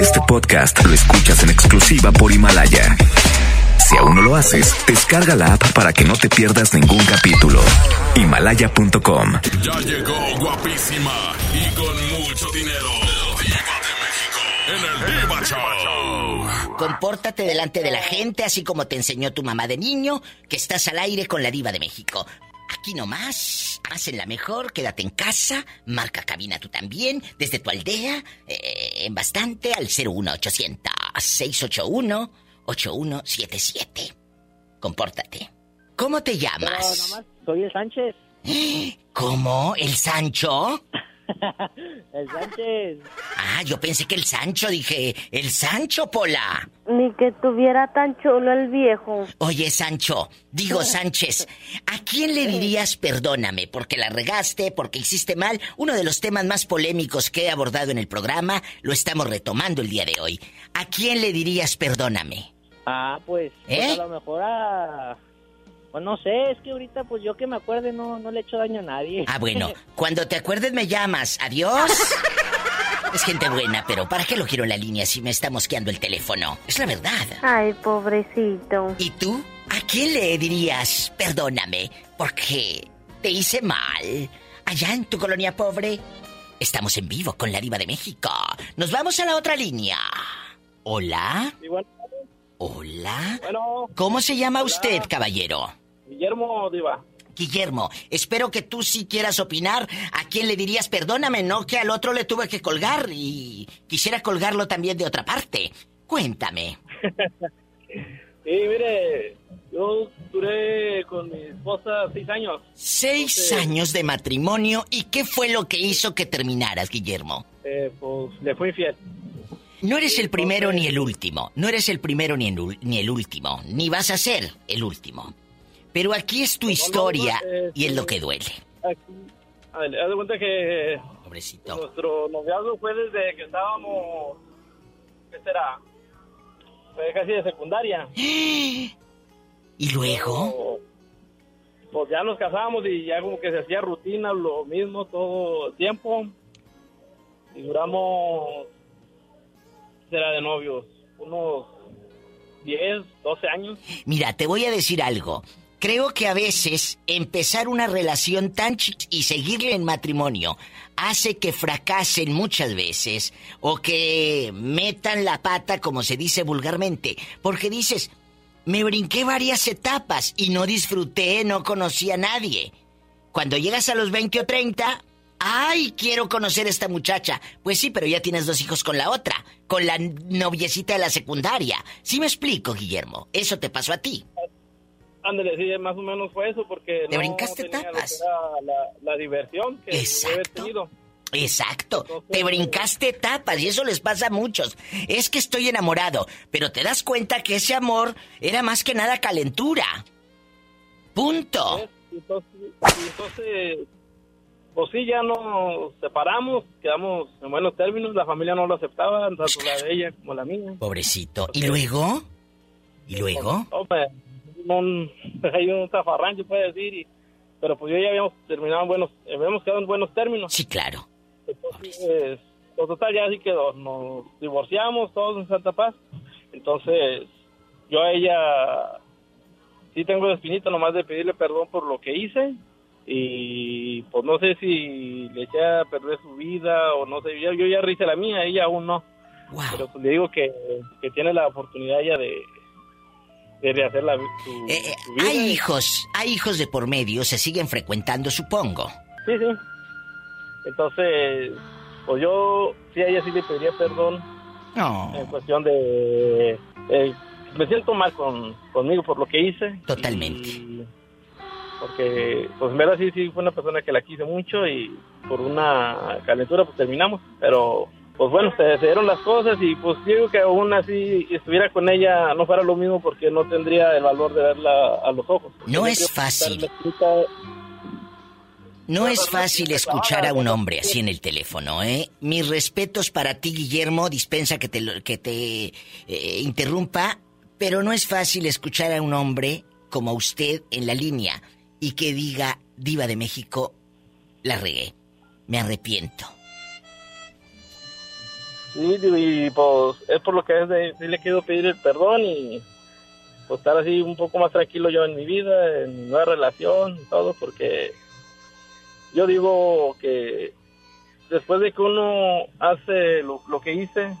Este podcast lo escuchas en exclusiva por Himalaya. Si aún no lo haces, descarga la app para que no te pierdas ningún capítulo. Himalaya.com. Ya llegó guapísima y con mucho dinero. Diva de México. En el Diva Show. Compórtate delante de la gente, así como te enseñó tu mamá de niño, que estás al aire con la diva de México. Aquí nomás, hacen la mejor, quédate en casa, marca cabina tú también, desde tu aldea, eh, en bastante, al 01800 681 8177. Compórtate. ¿Cómo te llamas? nomás soy el Sánchez. ¿Cómo? ¿El Sancho? El Sánchez. Ah, yo pensé que el Sancho, dije, el Sancho, Pola. Ni que tuviera tan chulo el viejo. Oye, Sancho, digo Sánchez, ¿a quién le dirías perdóname porque la regaste, porque hiciste mal? Uno de los temas más polémicos que he abordado en el programa lo estamos retomando el día de hoy. ¿A quién le dirías perdóname? Ah, pues, pues ¿Eh? a lo mejor a... Pues no sé, es que ahorita pues yo que me acuerde no, no le he hecho daño a nadie. Ah, bueno, cuando te acuerdes me llamas. Adiós. Es gente buena, pero ¿para qué lo quiero en la línea si me está mosqueando el teléfono? Es la verdad. Ay, pobrecito. ¿Y tú? ¿A quién le dirías perdóname porque te hice mal? Allá en tu colonia pobre. Estamos en vivo con la diva de México. Nos vamos a la otra línea. Hola. Igual, Hola. bueno, ¿Cómo se llama usted, caballero? Guillermo Diva. Guillermo, espero que tú sí quieras opinar. ¿A quién le dirías perdóname? No que al otro le tuve que colgar y quisiera colgarlo también de otra parte. Cuéntame. Sí, mire, yo duré con mi esposa seis años. Seis Entonces- años de matrimonio y ¿qué fue lo que hizo que terminaras, Guillermo? Eh, pues le fui infiel. No eres el primero ni el último. No eres el primero ni el, ni el último. Ni vas a ser el último. Pero aquí es tu historia eh, y es lo que duele. Aquí, a ver, haz de cuenta que Pobrecito. nuestro noviazgo fue desde que estábamos, ¿qué será? Fue casi de secundaria. ¿Y luego? Pues ya nos casamos y ya como que se hacía rutina, lo mismo todo el tiempo. Y duramos, ¿qué será de novios? Unos 10, 12 años. Mira, te voy a decir algo. Creo que a veces empezar una relación tan ch y seguirle en matrimonio hace que fracasen muchas veces o que metan la pata, como se dice vulgarmente, porque dices, me brinqué varias etapas y no disfruté, no conocí a nadie. Cuando llegas a los 20 o 30, ¡ay, quiero conocer a esta muchacha! Pues sí, pero ya tienes dos hijos con la otra, con la noviecita de la secundaria. ¿Sí me explico, Guillermo? Eso te pasó a ti. Ándale, sí, más o menos fue eso, porque ¿Te no brincaste tenía lo que era la, la diversión que Exacto. tenido. Exacto, Entonces- te brincaste etapas y eso les pasa a muchos. Es que estoy enamorado, pero te das cuenta que ese amor era más que nada calentura. Punto. Entonces, entonces, pues sí, ya nos separamos, quedamos en buenos términos, la familia no lo aceptaba, tanto la de ella como la mía. Pobrecito. ¿Y luego? ¿Y luego? Hombre, un, hay un zafarrancho, puede decir, y- pero pues yo ya habíamos terminado en buenos, habíamos quedado en buenos términos. Sí, claro. Entonces, pues, total, ya así quedó. Nos divorciamos todos en Santa Paz. Entonces, yo a ella sí tengo la espinita nomás de pedirle perdón por lo que hice. Y pues no sé si le eché a perder su vida o no sé. Yo, yo ya hice la mía, ella aún no. Wow. Pero pues le digo que, que tiene la oportunidad ella de, de rehacer la, su, Eh, eh, su vida. hay hijos, hay hijos de por medio, se siguen frecuentando, supongo. Sí, sí. Entonces, pues yo sí a ella sí le pediría perdón No. en cuestión de... eh, me siento mal con, conmigo por lo que hice. Totalmente. Y- porque, pues en verdad sí, sí fue una persona que la quise mucho y por una calentura pues terminamos. Pero, pues bueno, se, se dieron las cosas y pues digo que aún así estuviera con ella no fuera lo mismo porque no tendría el valor de verla a los ojos. No es fácil. No es fácil escuchar a un hombre así en el teléfono, ¿eh? Mis respetos para ti, Guillermo. Dispensa que te, que te eh, interrumpa, pero no es fácil escuchar a un hombre como usted en la línea y que diga, Diva de México, la regué. Me arrepiento. Y pues es por lo que es le quiero pedir el perdón y pues estar así un poco más tranquilo yo en mi vida, en mi nueva relación, todo, porque yo digo que después de que uno hace lo, que hice,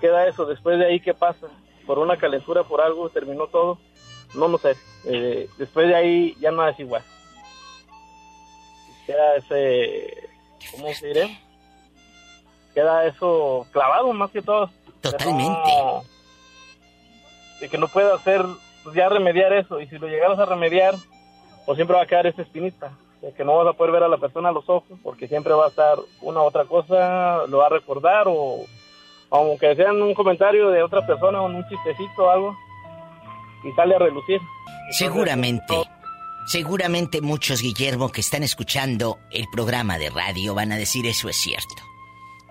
queda eso, después de ahí, ¿qué pasa? Por una calentura, por algo, terminó todo, no lo sé, eh, después de ahí ya no es igual. Queda ese, ¿cómo se diré? Queda eso clavado más que todo. Totalmente. De, no- de que no puedo hacer, pues ya remediar eso, y si lo llegaras a remediar, pues siempre va a quedar esa espinita, de que no vas a poder ver a la persona a los ojos, porque siempre va a estar una u otra cosa, lo va a recordar, o aunque sea en un comentario de otra persona o en un chistecito o algo, y sale a relucir. Seguramente, seguramente muchos, Guillermo, que están escuchando el programa de radio van a decir eso es cierto.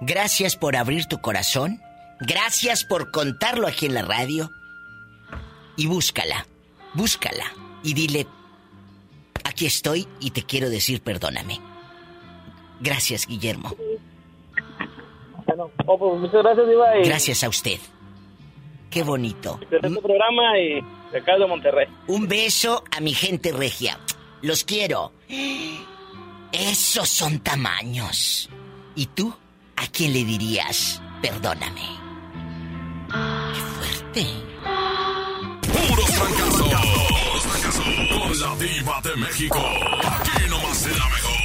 Gracias por abrir tu corazón, gracias por contarlo aquí en la radio y búscala, búscala y dile, aquí estoy y te quiero decir perdóname. Gracias, Guillermo. Bueno, oh, pues muchas gracias, Diva, y Gracias a usted. Qué bonito. este programa y de acá de Monterrey. Un beso a mi gente regia. Los quiero. Esos son tamaños. ¿Y tú? ¿A quién le dirías? Perdóname. Qué fuerte. Puros fracasos. Con la diva de México. Aquí nomás la mejor.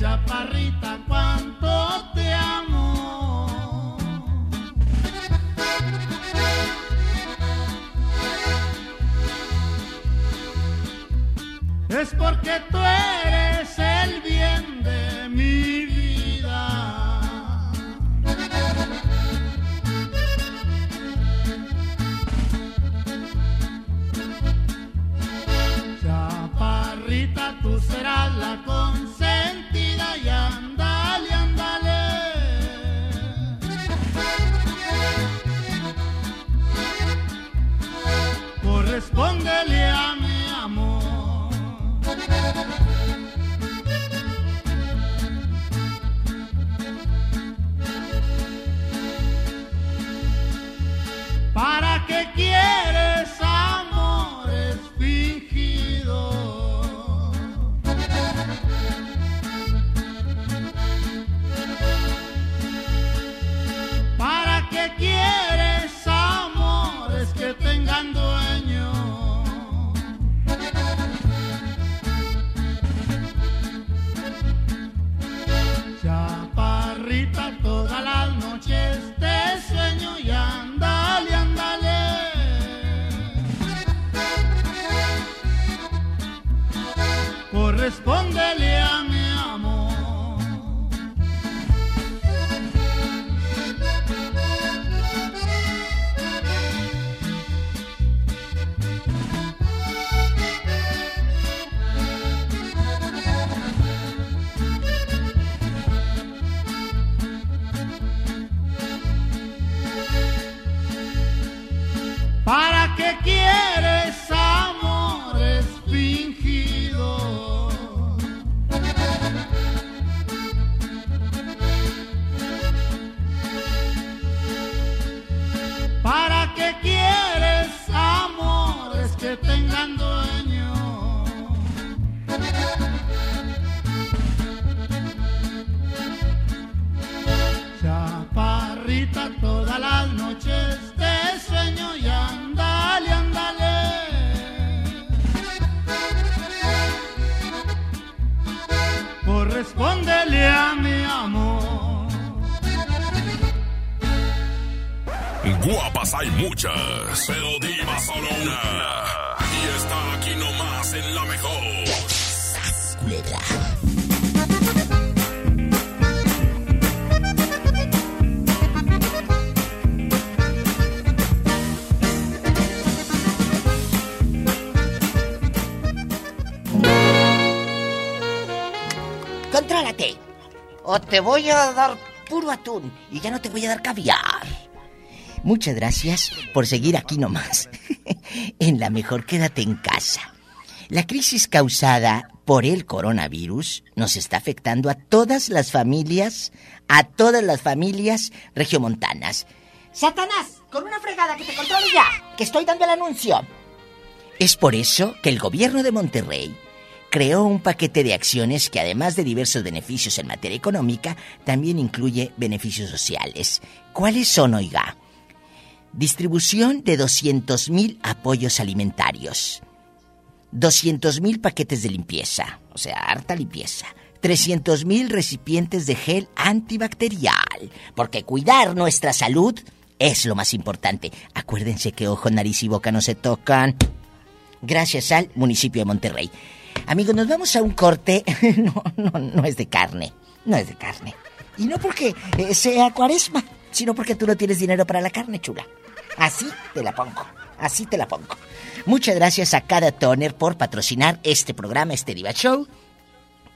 Chaparrita, cuánto te amo. Es porque tú eres el bien de mi vida. Chaparrita, tú serás la pero diva solo una. Y está aquí nomás en la mejor. contrólate. O te voy a dar puro atún y ya no te voy a dar caviar. Muchas gracias por seguir aquí nomás. en la mejor quédate en casa. La crisis causada por el coronavirus nos está afectando a todas las familias, a todas las familias regiomontanas. Satanás, con una fregada que te controle ya, que estoy dando el anuncio. Es por eso que el gobierno de Monterrey creó un paquete de acciones que además de diversos beneficios en materia económica, también incluye beneficios sociales. ¿Cuáles son, oiga? Distribución de 200.000 apoyos alimentarios. 200.000 paquetes de limpieza, o sea, harta limpieza. 300.000 recipientes de gel antibacterial, porque cuidar nuestra salud es lo más importante. Acuérdense que ojo, nariz y boca no se tocan. Gracias al municipio de Monterrey. Amigos, nos vamos a un corte. No, no, no es de carne. No es de carne. Y no porque eh, sea cuaresma, sino porque tú no tienes dinero para la carne, chula. Así te la pongo. Así te la pongo. Muchas gracias a cada toner por patrocinar este programa, este Diva Show.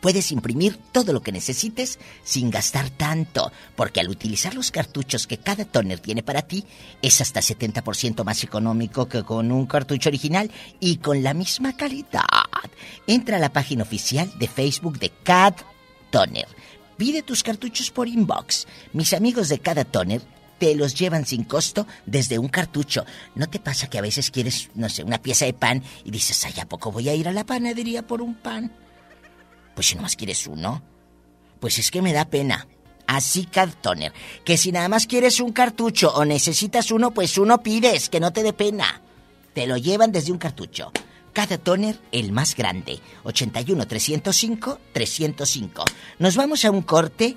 Puedes imprimir todo lo que necesites sin gastar tanto, porque al utilizar los cartuchos que cada toner tiene para ti, es hasta 70% más económico que con un cartucho original y con la misma calidad. Entra a la página oficial de Facebook de CAD Toner. Pide tus cartuchos por inbox. Mis amigos de cada toner te los llevan sin costo desde un cartucho. ¿No te pasa que a veces quieres, no sé, una pieza de pan y dices, ay, ¿a poco voy a ir a la panadería por un pan? Pues si nomás quieres uno, pues es que me da pena. Así, Cad Toner, que si nada más quieres un cartucho o necesitas uno, pues uno pides, que no te dé pena. Te lo llevan desde un cartucho. Cada toner, el más grande. 81 305 305. Nos vamos a un corte.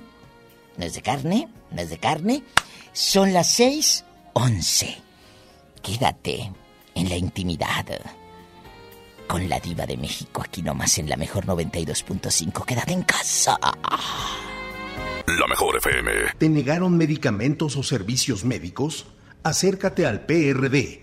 No es de carne, no es de carne. Son las 6:11. Quédate en la intimidad con la diva de México aquí nomás en la mejor 92.5. Quédate en casa. La mejor FM. ¿Te negaron medicamentos o servicios médicos? Acércate al PRD,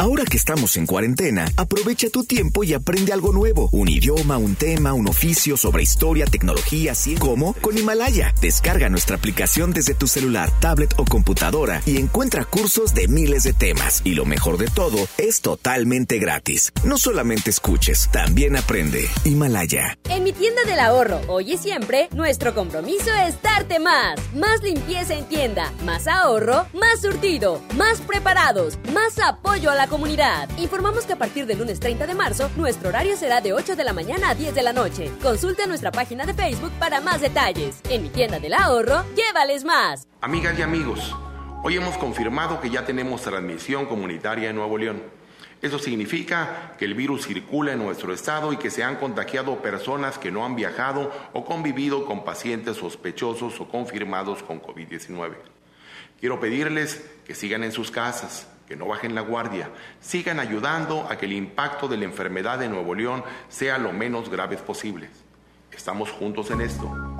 Ahora que estamos en cuarentena, aprovecha tu tiempo y aprende algo nuevo. Un idioma, un tema, un oficio sobre historia, tecnología, ciencia. ¿Cómo? Con Himalaya. Descarga nuestra aplicación desde tu celular, tablet o computadora y encuentra cursos de miles de temas. Y lo mejor de todo, es totalmente gratis. No solamente escuches, también aprende. Himalaya. En mi tienda del ahorro, hoy y siempre, nuestro compromiso es darte más. Más limpieza en tienda, más ahorro, más surtido, más preparados, más apoyo a la comunidad. Informamos que a partir del lunes 30 de marzo, nuestro horario será de 8 de la mañana a 10 de la noche. Consulta nuestra página de Facebook para más detalles. En mi tienda del ahorro, llévales más. Amigas y amigos, hoy hemos confirmado que ya tenemos transmisión comunitaria en Nuevo León. Eso significa que el virus circula en nuestro estado y que se han contagiado personas que no han viajado o convivido con pacientes sospechosos o confirmados con COVID-19. Quiero pedirles que sigan en sus casas, que no bajen la guardia, sigan ayudando a que el impacto de la enfermedad de Nuevo León sea lo menos grave posible. Estamos juntos en esto.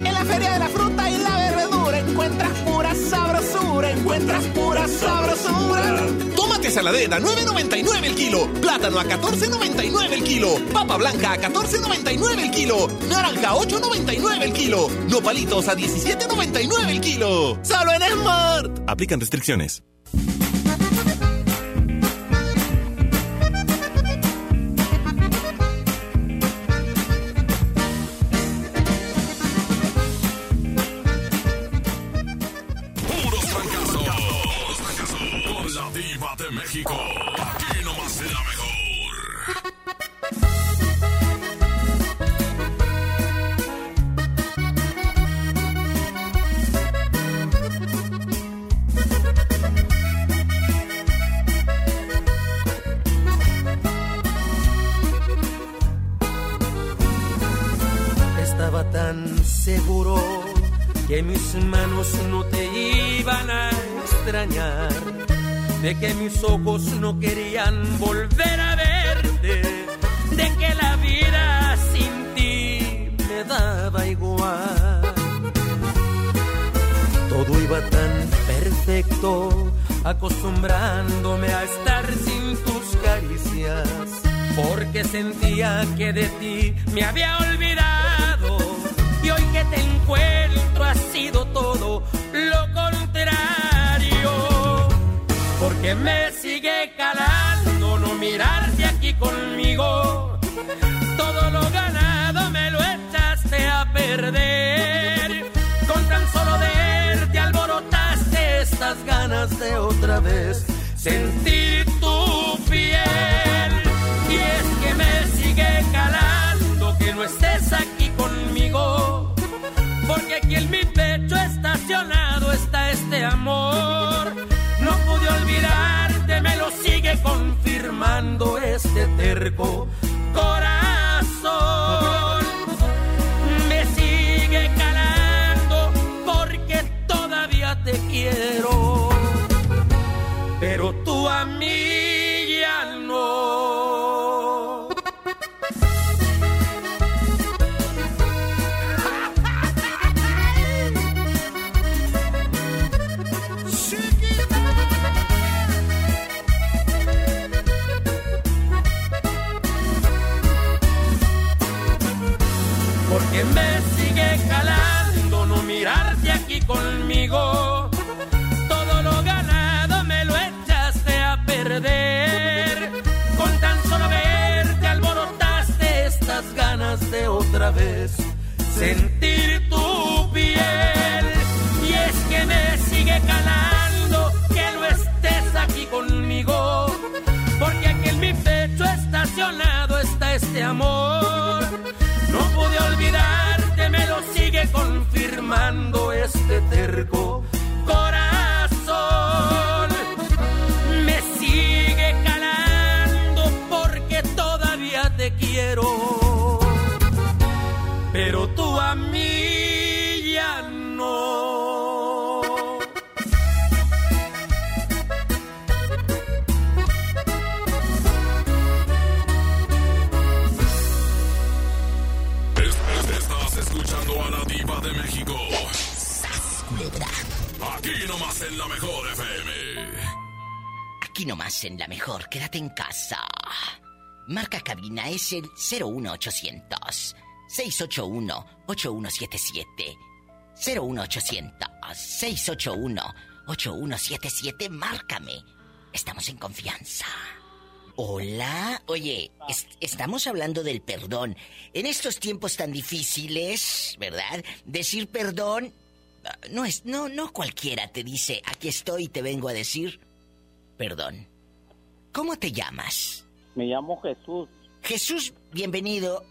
En la feria de la fruta y la verdura encuentras pura sabrosura, encuentras pura sabrosura. Tómate saladera 9.99 el kilo, plátano a 14.99 el kilo, papa blanca a 14.99 el kilo, naranja a 8.99 el kilo, nopalitos a 17.99 el kilo. Solo en Smart. Aplican restricciones. Quédate en casa. Marca cabina es el 01800 681 8177. 01800 681 8177. Márcame. Estamos en confianza. Hola. Oye, es- estamos hablando del perdón. En estos tiempos tan difíciles, ¿verdad? Decir perdón ah, no es no no cualquiera te dice, "Aquí estoy y te vengo a decir perdón." ¿Cómo te llamas? Me llamo Jesús. Jesús, bienvenido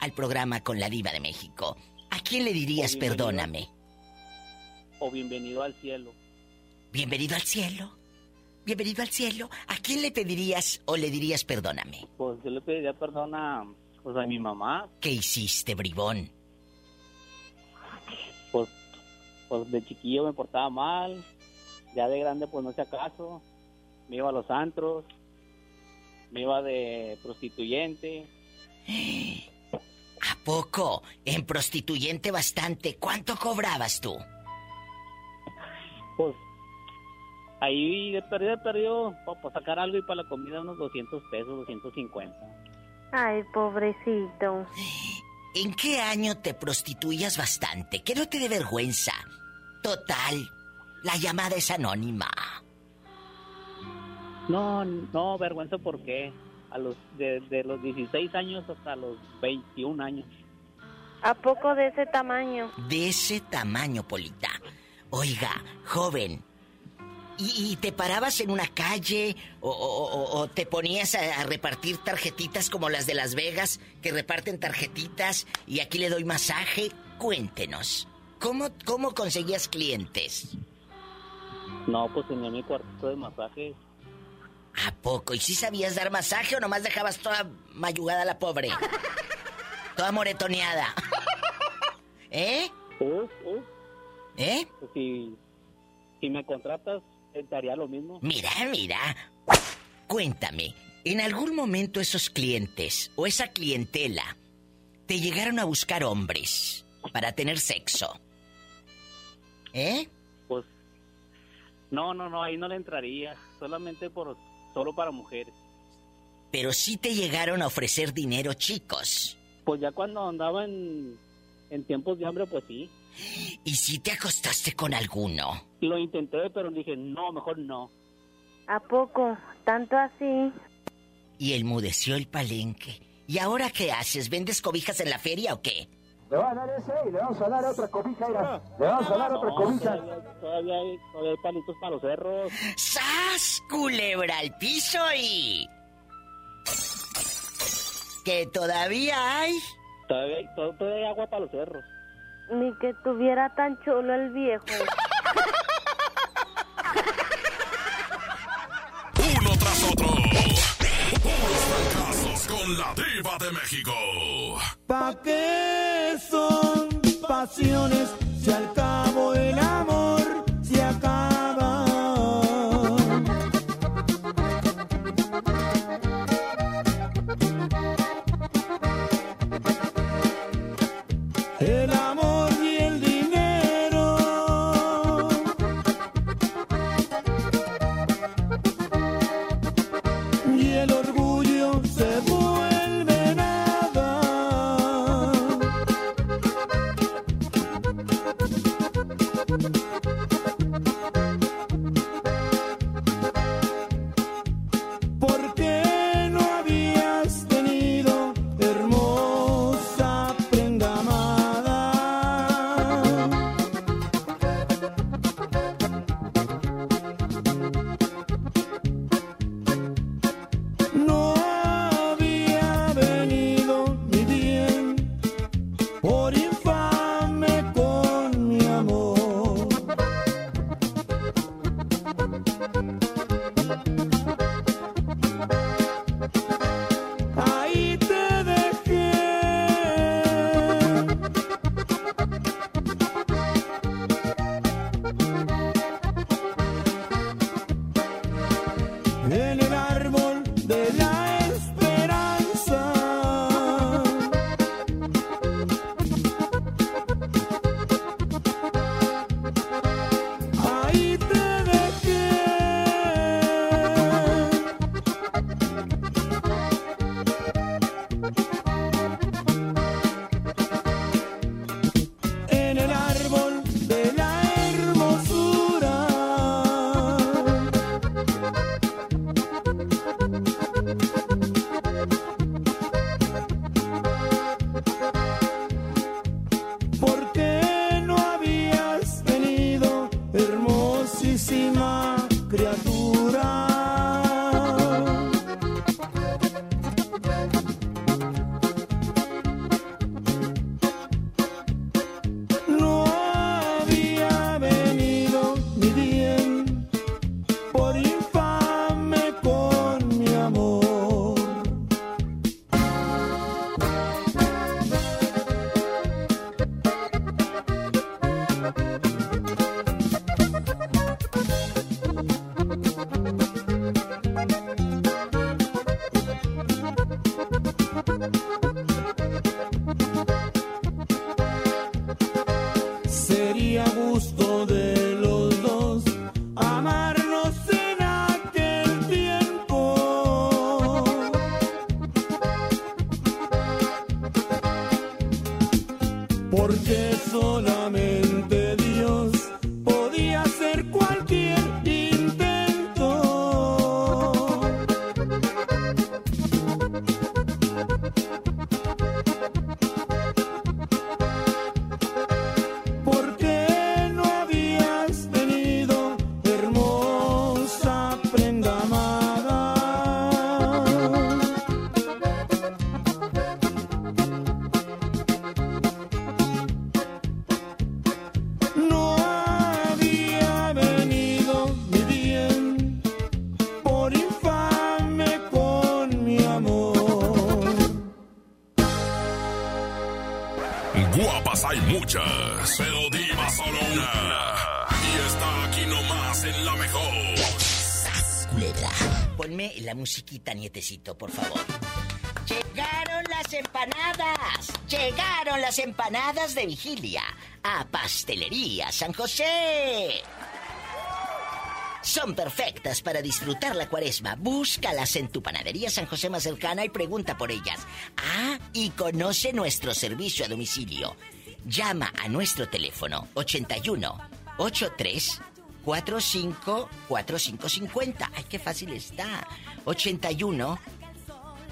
al programa con la diva de México. ¿A quién le dirías O perdóname? O bienvenido al cielo. Bienvenido al cielo. Bienvenido al cielo. ¿A quién le pedirías o le dirías perdóname? Pues yo le pediría perdón a, pues, a mi mamá. ¿Qué hiciste, bribón? Pues, pues de chiquillo me portaba mal. Ya de grande pues no sé acaso. Me iba a los antros. Me iba de prostituyente. ¿A poco? En prostituyente bastante. ¿Cuánto cobrabas tú? Pues ahí de perdido, perdido, para sacar algo y para la comida unos 200 pesos, 250. Ay, pobrecito. ¿En qué año te prostituías bastante? Que no te dé vergüenza. Total, la llamada es anónima. No, no, vergüenza porque a los de, de los 16 años hasta los 21 años. ¿A poco de ese tamaño? De ese tamaño, Polita. Oiga, joven. ¿Y, y te parabas en una calle o, o- o- o te ponías a, a repartir tarjetitas como las de Las Vegas, que reparten tarjetitas y aquí le doy masaje? Cuéntenos. ¿Cómo, cómo conseguías clientes? No, pues tenía mi cuartito de masaje. ¿A poco? ¿Y si sabías dar masaje o nomás dejabas toda mayugada a la pobre? Toda moretoneada. ¿Eh? ¿Eh? Pues si, si me contratas, eh, te haría lo mismo. Mira, mira. Cuéntame, ¿en algún momento esos clientes o esa clientela te llegaron a buscar hombres para tener sexo? ¿Eh? Pues no, no, no, ahí no le entraría. Solamente por solo para mujeres. Pero sí te llegaron a ofrecer dinero, chicos. Pues ya cuando andaba en, en tiempos de hambre, pues sí. ¿Y si te acostaste con alguno? Lo intenté, pero dije, no, mejor no. ¿A poco? ¿Tanto así? Y enmudeció el palenque. ¿Y ahora qué haces? ¿Vendes cobijas en la feria o qué? Le va a dar ese y le vamos a dar otra cobija, mira. Le vamos a dar otra No, cobija. Todavía, todavía hay, todavía hay palitos para los cerros. ¡Sas! Culebra al piso y. Que todavía hay. Todavía, todavía hay agua para los cerros. Ni que tuviera tan chulo el viejo. Uno tras otro. Con la diva de México. ¿Pa' qué son pasiones si al cabo el amor por favor. Llegaron las empanadas. Llegaron las empanadas de vigilia a Pastelería San José. Son perfectas para disfrutar la cuaresma. Búscalas en tu panadería San José más cercana y pregunta por ellas. Ah, y conoce nuestro servicio a domicilio. Llama a nuestro teléfono 81 83 45 4550. Ay, qué fácil está. 81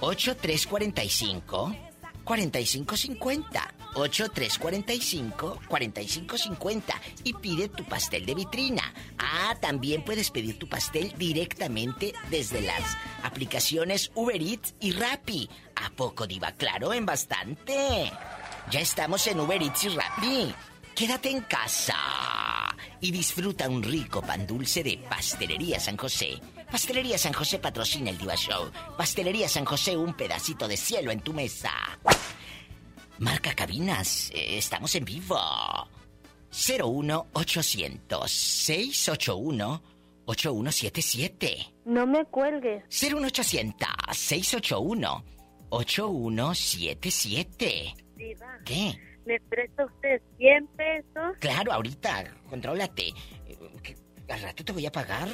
8345 4550 8345 4550 y pide tu pastel de vitrina. Ah, también puedes pedir tu pastel directamente desde las aplicaciones Uber Eats y Rappi. ¿A poco diva? Claro, en bastante. Ya estamos en Uber Eats y Rappi. Quédate en casa y disfruta un rico pan dulce de Pastelería San José. Pastelería San José patrocina el Diva Show. Pastelería San José, un pedacito de cielo en tu mesa. Marca cabinas, eh, estamos en vivo. 01800 681 8177. No me cuelgues. 01800 681 8177. Diva. ¿Qué? ¿Me presta usted 100 pesos? Claro, ahorita, contrólate. Eh, Al rato te voy a pagar.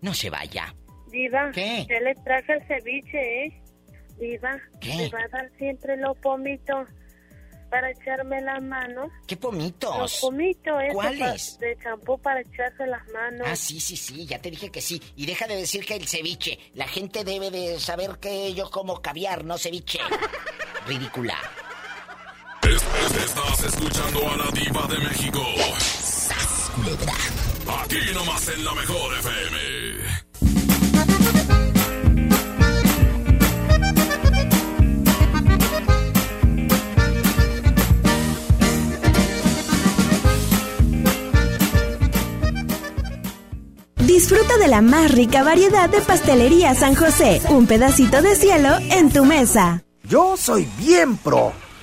No se vaya. Diva. ¿Qué? Yo le traje el ceviche, ¿eh? Diva. ¿Qué? ¿Me va a dar siempre los pomitos para echarme las manos? ¿Qué Los pomitos? pomitos, esos ¿Cuáles? de champú para echarse las manos. Ah, sí, sí, sí, ya te dije que sí. Y deja de decir que el ceviche. La gente debe de saber que yo como caviar, no ceviche. Ridícula. Es- es- Estás escuchando a la diva de México. Aquí nomás en la mejor FM. Disfruta de la más rica variedad de pastelería San José. Un pedacito de cielo en tu mesa. Yo soy bien pro,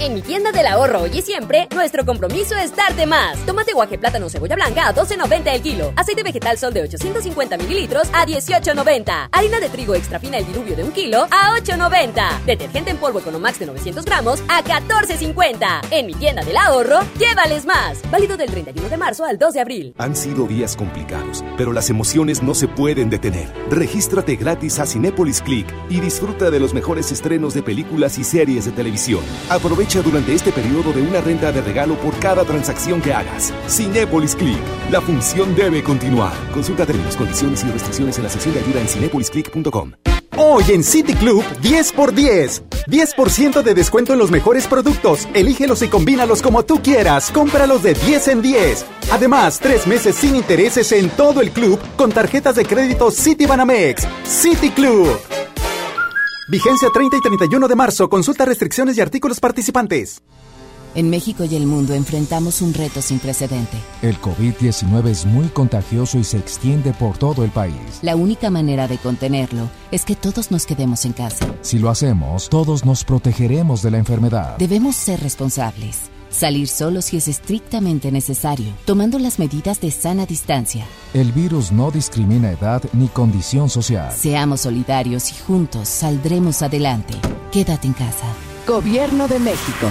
En mi tienda del ahorro hoy y siempre, nuestro compromiso es darte más. Tomate guaje, plátano, cebolla blanca a 12.90 el kilo. Aceite vegetal sol de 850 mililitros a 18.90. Harina de trigo extra fina el diluvio de un kilo a 8.90. Detergente en polvo Economax de 900 gramos a 14.50. En mi tienda del ahorro, llévales más. Válido del 31 de marzo al 2 de abril. Han sido días complicados, pero las emociones no se pueden detener. Regístrate gratis a Cinépolis Click y disfruta de los mejores estrenos de películas y series de televisión. Aprovecha durante este periodo de una renta de regalo por cada transacción que hagas. Cinépolis Click. La función debe continuar. Consulta términos, condiciones y restricciones en la sección de ayuda en cinepolisclick.com. Hoy en City Club 10 por 10. 10% de descuento en los mejores productos. Elígelos y combínalos como tú quieras. Cómpralos de 10 en 10. Además, tres meses sin intereses en todo el club con tarjetas de crédito City Banamex. City Club. Vigencia 30 y 31 de marzo. Consulta restricciones y artículos participantes. En México y el mundo enfrentamos un reto sin precedente. El COVID-19 es muy contagioso y se extiende por todo el país. La única manera de contenerlo es que todos nos quedemos en casa. Si lo hacemos, todos nos protegeremos de la enfermedad. Debemos ser responsables. Salir solo si es estrictamente necesario, tomando las medidas de sana distancia. El virus no discrimina edad ni condición social. Seamos solidarios y juntos saldremos adelante. Quédate en casa. Gobierno de México.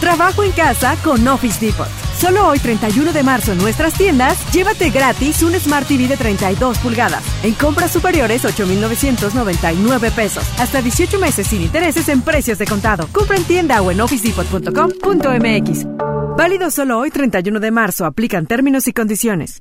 Trabajo en casa con Office Depot. Solo hoy 31 de marzo en nuestras tiendas, llévate gratis un Smart TV de 32 pulgadas. En compras superiores 8.999 pesos. Hasta 18 meses sin intereses en precios de contado. Compra en tienda o en officedepot.com.mx. Válido solo hoy 31 de marzo. Aplican términos y condiciones.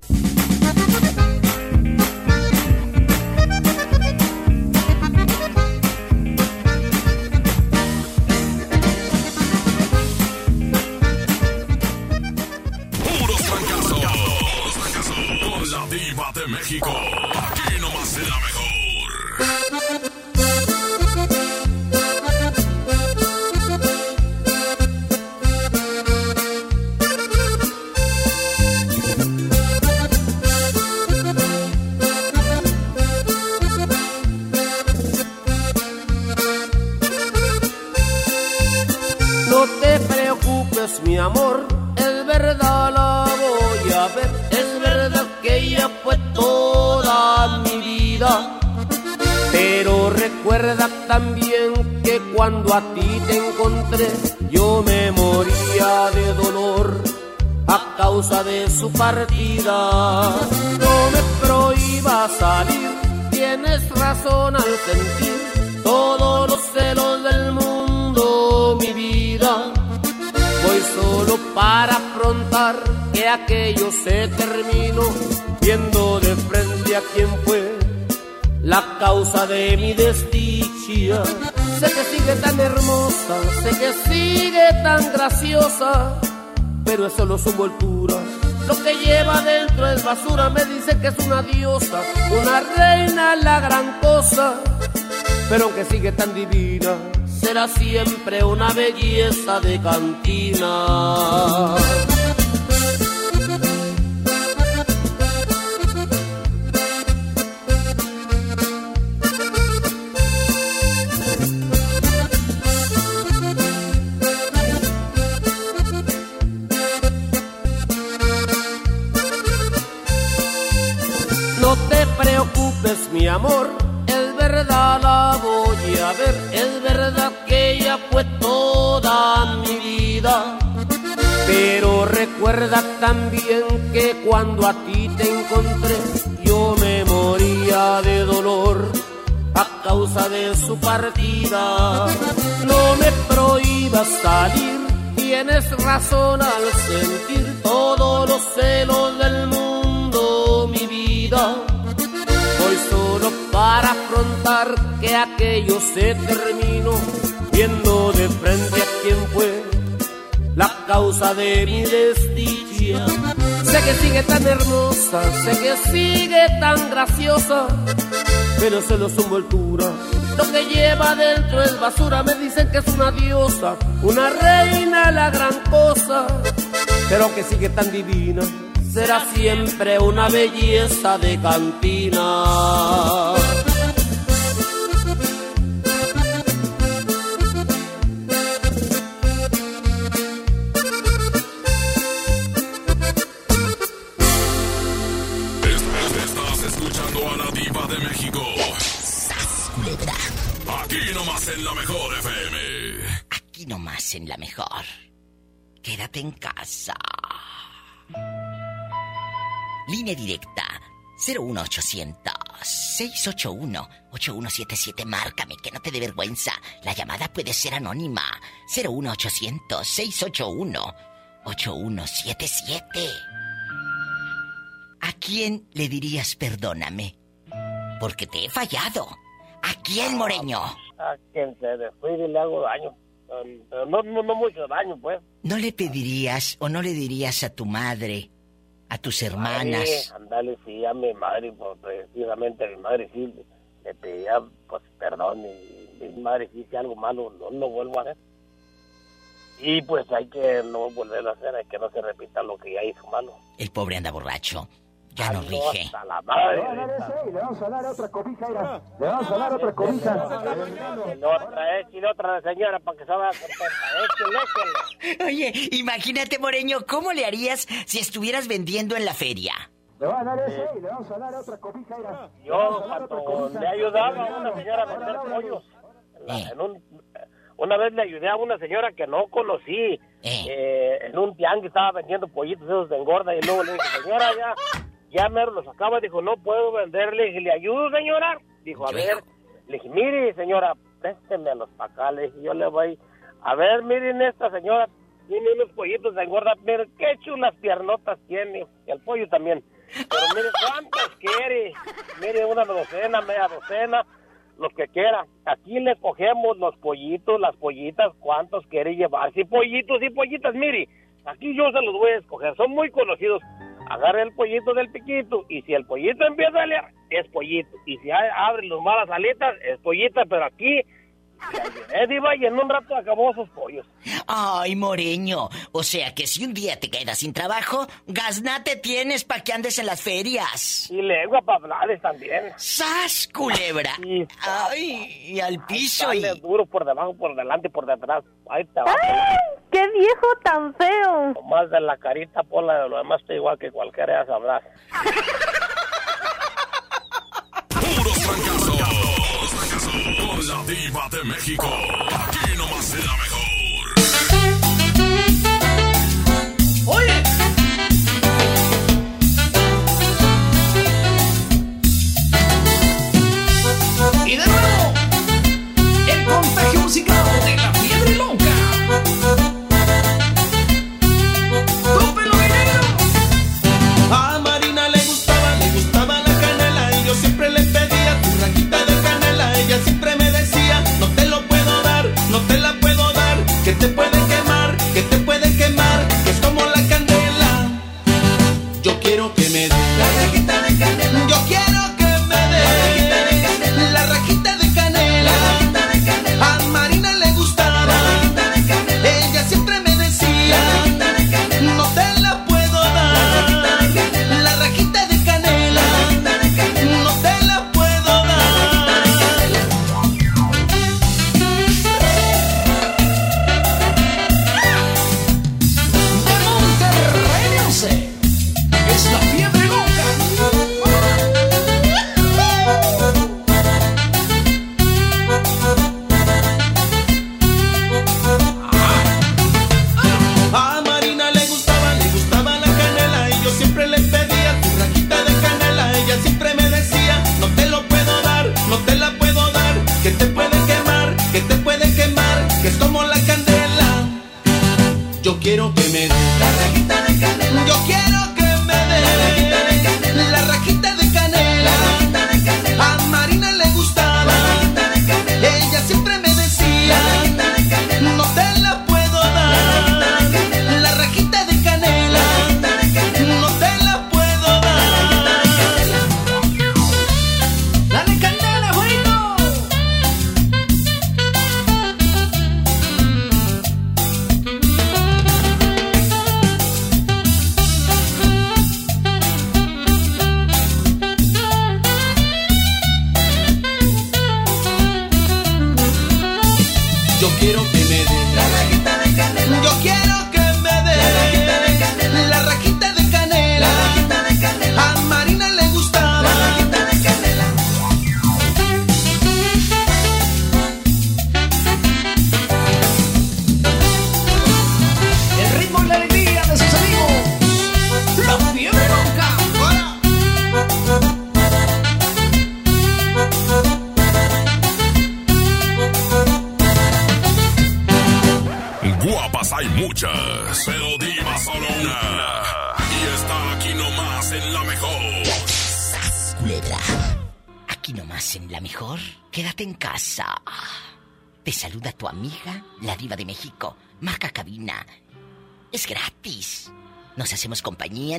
Mi desdicha. Sé que sigue tan hermosa, sé que sigue tan graciosa, pero es solo su. Lo que lleva dentro es basura, me dice que es una diosa, una reina, la gran cosa. Pero aunque sigue tan divina, será siempre una belleza de cantina. Que cuando a ti te encontré, yo me moría de dolor a causa de su partida. No me prohíbas salir, tienes razón al sentir todos los celos del mundo, mi vida. Voy solo para afrontar que aquello se terminó, viendo de frente a quien fue la causa de mi desdicha. Sé que sigue tan hermosa, sé que sigue tan graciosa, pero solo su envoltura. Lo que lleva dentro es basura, me dicen que es una diosa, una reina, la gran cosa. Pero aunque sigue tan divina, será siempre una belleza de cantina. Aquí nomás en la mejor. Quédate en casa. Línea directa 01800 681 8177. Márcame, que no te dé vergüenza. La llamada puede ser anónima. 01800 681 8177. ¿A quién le dirías perdóname? porque te he fallado. ¿A quién, Moreño? A quien se descuide y le hago daño. Pero no, no, no mucho daño, pues. ¿No le pedirías o no le dirías a tu madre, a tus hermanas? Sí, andale, sí, a mi madre, pues, precisamente a mi madre sí le pedía, pues, perdón. Y mi madre sí, si algo malo, no lo vuelvo a hacer. Y pues hay que no volverlo a hacer, hay que no se repita lo que ya hizo malo. El pobre anda borracho. Ya rige. hasta la madre. Le van a dar ese y le vamos a dar otra cobija, mira. Le vamos a dar otra cobija. Otra, échale otra señora para que se vaya contenta. Échale, échale. Oye, imagínate, Moreño, ¿cómo le harías si estuvieras vendiendo en la feria? Le van a dar ese y le vamos a dar otra cobija, mira. Yo cuando le ayudaba a una señora a vender pollos, en la- en un- una vez le ayudé a una señora que no conocí, eh, en un tianguis estaba vendiendo pollitos esos de engorda y luego le dije, señora, ya, ya me los acaba, dijo, no puedo venderle, dije, ¿le ayudo, señora? Dijo, a ver, le dije, mire, señora, préstemelos para acá, le dije, yo le voy, a ver, miren esta señora, tiene unos pollitos de engorda, mire, qué chulas piernotas tiene, y el pollo también. Pero mire, ¿cuántos quiere? Mire, una docena, media docena, lo que quiera. Aquí le cogemos los pollitos, las pollitas, ¿cuántos quiere llevar? Sí, pollitos y pollitas, mire, aquí yo se los voy a escoger, son muy conocidos. Agarre el pollito del piquito y si el pollito empieza a leer, es pollito. Y si abre los malas alitas, es pollita, pero aquí, eh, diva, y en un rato acabó esos pollos. Ay, Moreño. O sea que si un día te quedas sin trabajo, gaznate tienes para que andes en las ferias. Y lengua para hablarles también. ¡Sas, culebra! Ay, y al piso y... Dale duro por debajo, por delante, por detrás. Ahí te va. ¡Qué viejo tan feo! Más de la carita, por la de lo demás, estoy igual que cualquiera ya sabrás. Puros fracasos. Con la diva de México. Aquí nomás será mejor. Oye. Y de nuevo, el contagio musical de la quiero que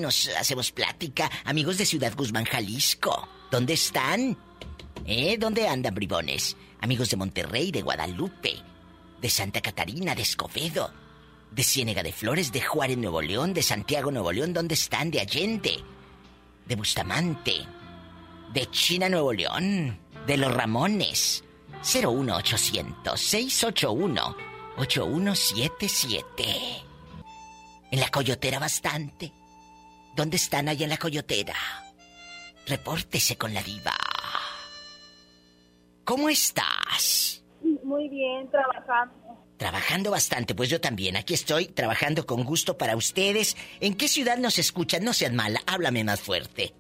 nos hacemos plática. Amigos de Ciudad Guzmán, Jalisco. ¿Dónde están? ¿Eh? ¿Dónde andan, bribones? Amigos de Monterrey, de Guadalupe, de Santa Catarina, de Escobedo, de Ciénega de Flores, de Juárez, Nuevo León, de Santiago, Nuevo León, ¿dónde están? De Allende, de Bustamante, de China, Nuevo León, de Los Ramones. 01800 681 8177. En la coyotera bastante. ¿Dónde están allá en la coyotera? Repórtese con la diva. ¿Cómo estás? Muy bien, trabajando. Trabajando bastante, pues yo también. Aquí estoy trabajando con gusto para ustedes. ¿En qué ciudad nos escuchan? No sean mala, háblame más fuerte.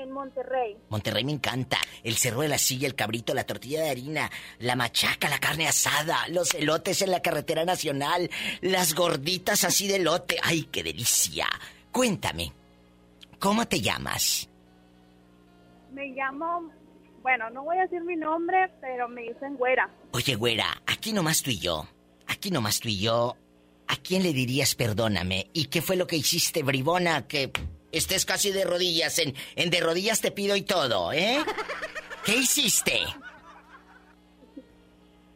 En Monterrey. Monterrey me encanta. El cerro de la silla, el cabrito, la tortilla de harina, la machaca, la carne asada, los elotes en la carretera nacional, las gorditas así de elote. ¡Ay, qué delicia! Cuéntame, ¿cómo te llamas? Me llamo, bueno, no voy a decir mi nombre, pero me dicen güera. Oye, güera, aquí nomás tú y yo. Aquí nomás tú y yo. ¿A quién le dirías perdóname? ¿Y qué fue lo que hiciste, bribona, que estés casi de rodillas? En, en de rodillas te pido y todo, ¿eh? ¿Qué hiciste?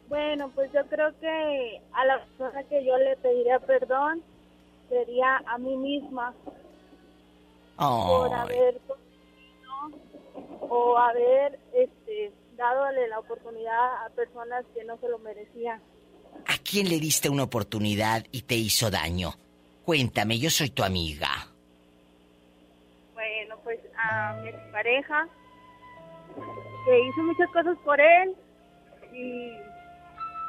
Bueno, pues yo creo que a la persona que yo le pediría perdón sería a mí misma por Ay. haber o haber este, dadole la oportunidad a personas que no se lo merecían. ¿A quién le diste una oportunidad y te hizo daño? Cuéntame, yo soy tu amiga. A mi pareja que hizo muchas cosas por él y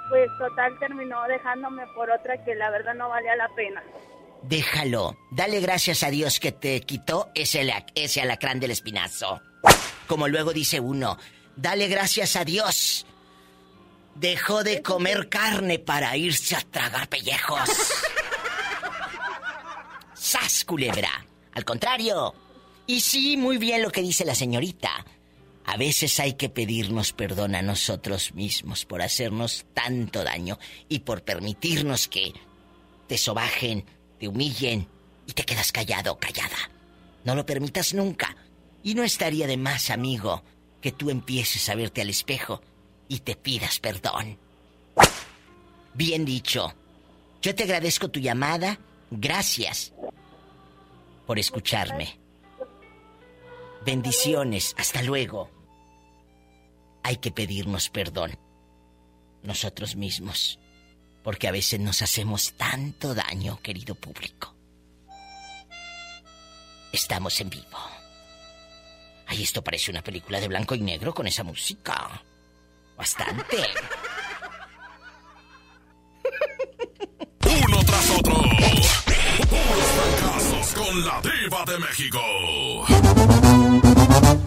pues total terminó dejándome por otra que la verdad no valía la pena. Déjalo. Dale gracias a Dios que te quitó ese, ese alacrán del espinazo. Como luego dice uno, dale gracias a Dios. Dejó de comer carne para irse a tragar pellejos. ¡Sas, culebra! Al contrario. Y sí, muy bien lo que dice la señorita. A veces hay que pedirnos perdón a nosotros mismos por hacernos tanto daño y por permitirnos que te sobajen, te humillen y te quedas callado, callada. No lo permitas nunca. Y no estaría de más, amigo, que tú empieces a verte al espejo y te pidas perdón. Bien dicho. Yo te agradezco tu llamada. Gracias por escucharme. Bendiciones. Hasta luego. Hay que pedirnos perdón. Nosotros mismos. Porque a veces nos hacemos tanto daño, querido público. Estamos en vivo. Ay, esto parece una película de blanco y negro con esa música. Bastante. Uno tras otro. Puros fracasos con la diva de México. Ni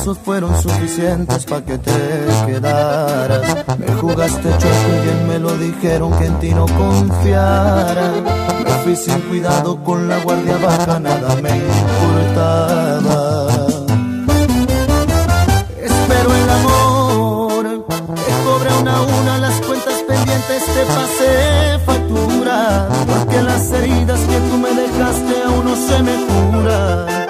besos fueron suficientes para que te quedaras. Me jugaste chueco y bien me lo dijeron que en ti no confiara. Me fui sin cuidado con la guardia baja, nada me importaba. Espero el amor, te cobre una a una las cuentas pendientes, te pasé factura. Porque las heridas que tú me dejaste aún no se me curan.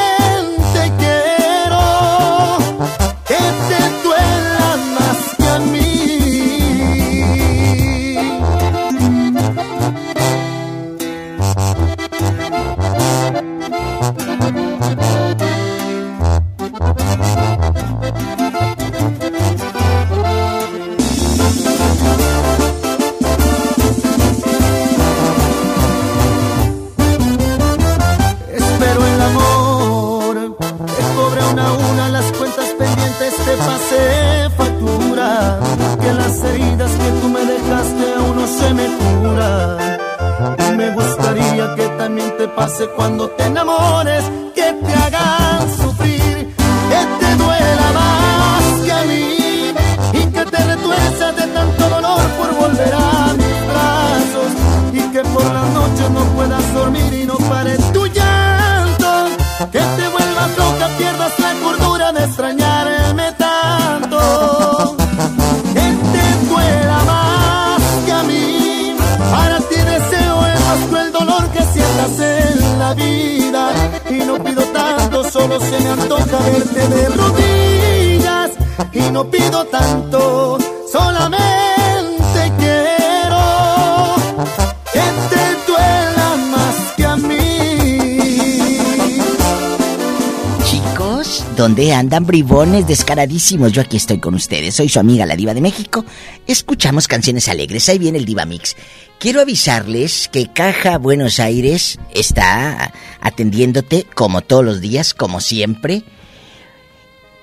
andan bribones descaradísimos? Yo aquí estoy con ustedes. Soy su amiga la Diva de México. Escuchamos canciones alegres. Ahí viene el Diva Mix. Quiero avisarles que Caja Buenos Aires está atendiéndote como todos los días, como siempre.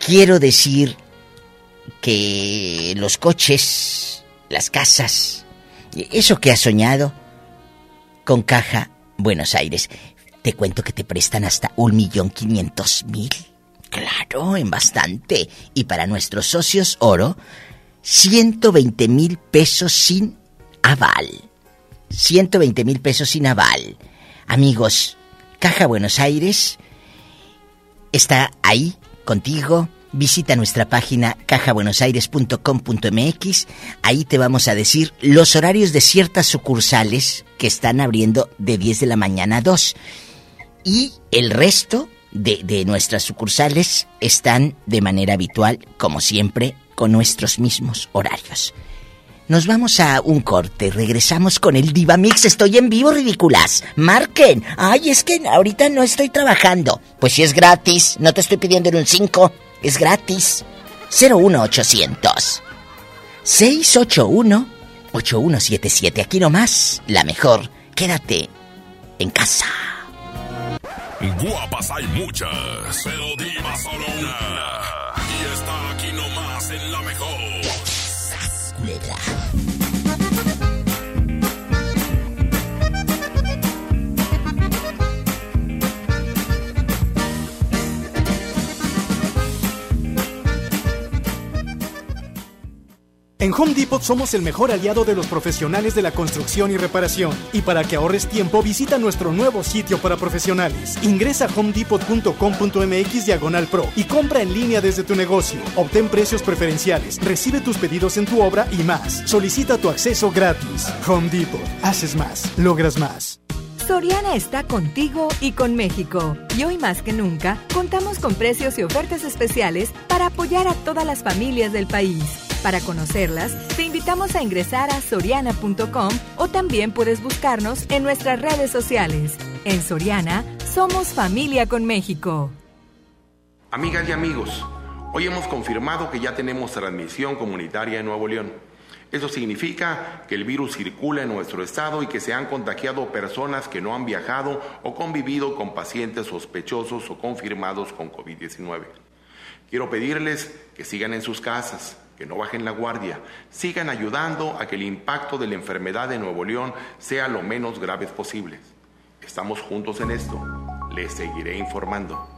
Quiero decir que los coches, las casas, eso que has soñado con Caja Buenos Aires, te cuento que te prestan hasta un millón quinientos mil. Claro, en bastante. Y para nuestros socios oro, 120 mil pesos sin aval. 120 mil pesos sin aval. Amigos, Caja Buenos Aires está ahí contigo. Visita nuestra página cajabuenosaires.com.mx. Ahí te vamos a decir los horarios de ciertas sucursales que están abriendo de 10 de la mañana a 2. Y el resto de, de nuestras sucursales están de manera habitual, como siempre, con nuestros mismos horarios. Nos vamos a un corte, regresamos con el Diva Mix. Estoy en vivo, ridículas. Marquen. Ay, es que ahorita no estoy trabajando. Pues si es gratis, no te estoy pidiendo en un 5, es gratis. 01800 681 8177. Aquí nomás, la mejor. Quédate en casa. Guapas hay muchas, pero diva solo una. En Home Depot somos el mejor aliado de los profesionales de la construcción y reparación. Y para que ahorres tiempo, visita nuestro nuevo sitio para profesionales. Ingresa a homedepot.com.mx diagonal pro y compra en línea desde tu negocio. Obtén precios preferenciales, recibe tus pedidos en tu obra y más. Solicita tu acceso gratis. Home Depot. Haces más, logras más. Soriana está contigo y con México. Y hoy más que nunca, contamos con precios y ofertas especiales para apoyar a todas las familias del país. Para conocerlas, te invitamos a ingresar a soriana.com o también puedes buscarnos en nuestras redes sociales. En Soriana, somos familia con México. Amigas y amigos, hoy hemos confirmado que ya tenemos transmisión comunitaria en Nuevo León. Eso significa que el virus circula en nuestro estado y que se han contagiado personas que no han viajado o convivido con pacientes sospechosos o confirmados con COVID-19. Quiero pedirles que sigan en sus casas, que no bajen la guardia, sigan ayudando a que el impacto de la enfermedad en Nuevo León sea lo menos grave posible. Estamos juntos en esto. Les seguiré informando.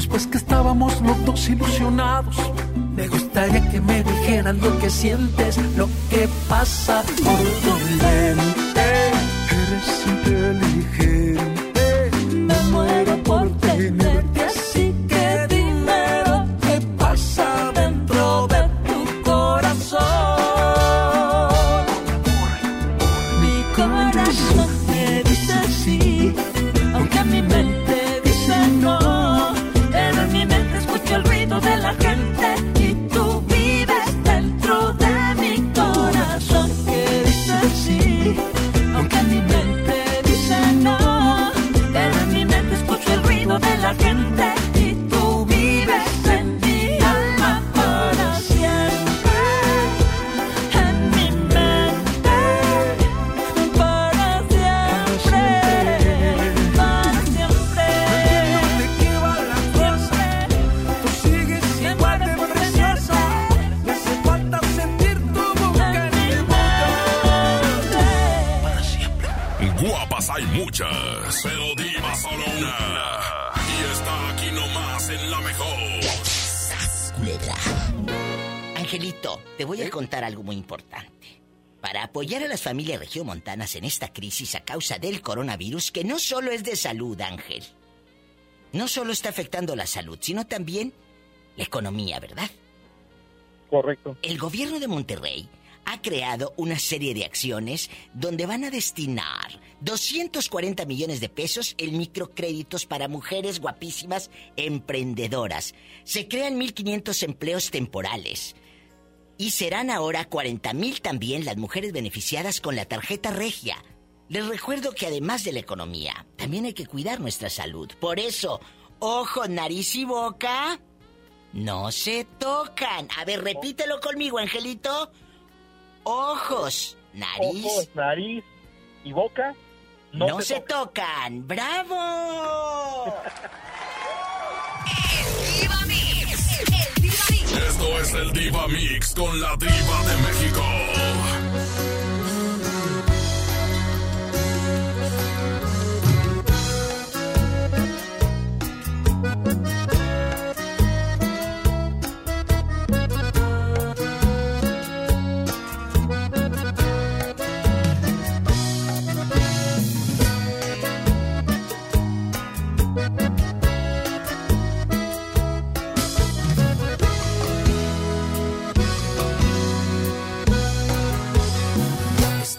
Después que estábamos los dos ilusionados. Me gustaría que me dijeras lo que sientes, lo que pasa por tu mente. Eres. Familias regiomontanas en esta crisis a causa del coronavirus, que no solo es de salud, Ángel. No solo está afectando la salud, sino también la economía, ¿verdad? Correcto. El gobierno de Monterrey ha creado una serie de acciones donde van a destinar 240 millones de pesos en microcréditos para mujeres guapísimas emprendedoras. Se crean 1.500 empleos temporales. Y serán ahora 40 mil también las mujeres beneficiadas con la tarjeta regia. Les recuerdo que además de la economía, también hay que cuidar nuestra salud. Por eso, ojo, nariz y boca no se tocan. A ver, repítelo conmigo, Angelito. Ojos, Nariz. ojos, nariz y boca no, se, tocan. ¡Bravo! es el Diva Mix con la Diva de México.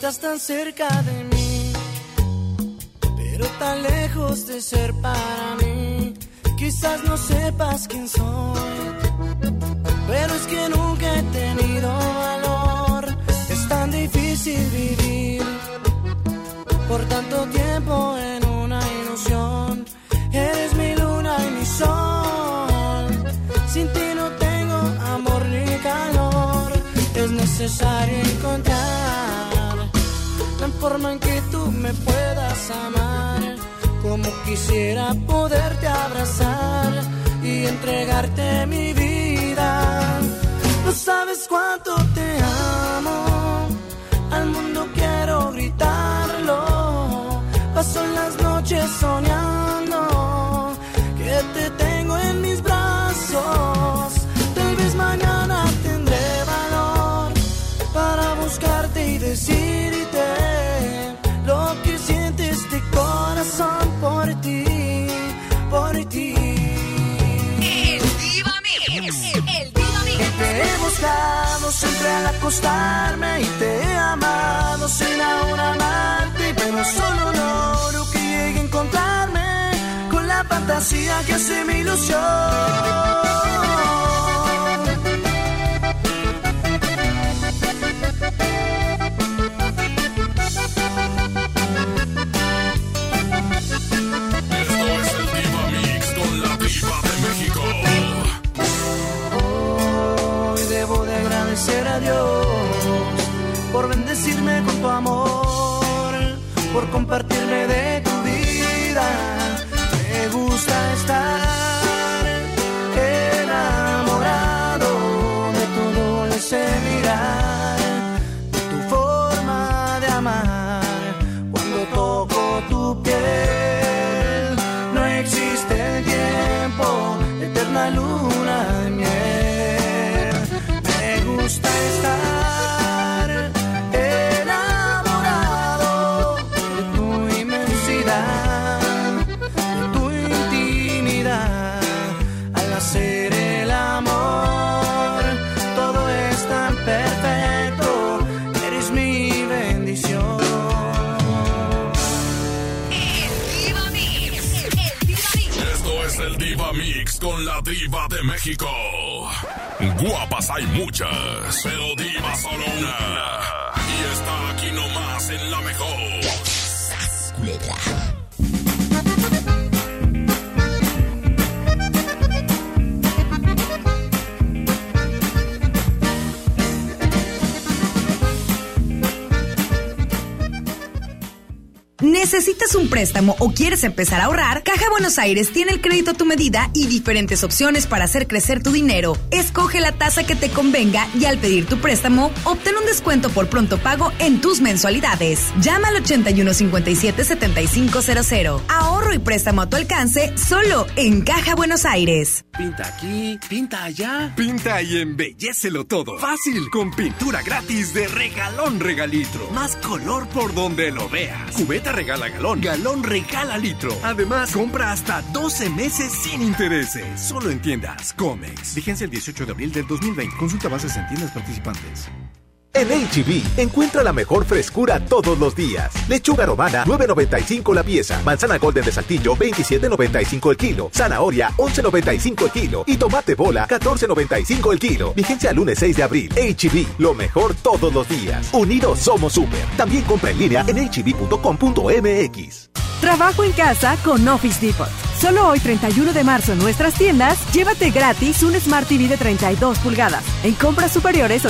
Estás tan cerca de mí, pero tan lejos de ser para mí. Quizás no sepas quién soy, pero es que nunca he tenido valor. Es tan difícil vivir por tanto tiempo en una ilusión. Eres mi luna y mi sol. Sin ti no tengo amor ni calor. Es necesario encontrar forma en que tú me puedas amar. Como quisiera poderte abrazar y entregarte mi vida. No sabes cuánto te amo. Al mundo quiero gritarlo. Paso las noches soñando que te tengo buscado siempre al acostarme y te he amado sin aún amarte, pero solo logro que llegue a encontrarme con la fantasía que hace mi ilusión. Por bendecirme con tu amor, por compartirme de tu Me gusta Guapas hay muchas, pero diva solo una. Y está aquí nomás en la mejor. ¿Necesitas un préstamo o quieres empezar a ahorrar? Caja Buenos Aires tiene el crédito a tu medida y diferentes opciones para hacer crecer tu dinero. Escoge la tasa que te convenga y al pedir tu préstamo, obtén un descuento por pronto pago en tus mensualidades. Llama al 8157-7500. Ahorro y préstamo a tu alcance solo en Caja Buenos Aires. Pinta aquí, pinta allá. Pinta y embellecelo todo. Fácil, con pintura gratis de regalón regalitro. Más color por donde lo veas. Cubeta regala galón, galón regala litro. Además, compra hasta 12 meses sin intereses. Solo en tiendas Comex. Vigencia el 18 de abril del 2020. Consulta bases en tiendas participantes. En HB, encuentra la mejor frescura todos los días. Lechuga romana, 9.95 la pieza. Manzana golden de saltillo, 27.95 el kilo. Zanahoria, 11.95 el kilo. Y tomate bola, 14.95 el kilo. Vigencia lunes 6 de abril. HB, lo mejor todos los días. Unidos somos super. También compra en línea en hb.com.mx. Trabajo en casa con Office Depot. Solo hoy 31 de marzo en nuestras tiendas, llévate gratis un Smart TV de 32 pulgadas. En compras superiores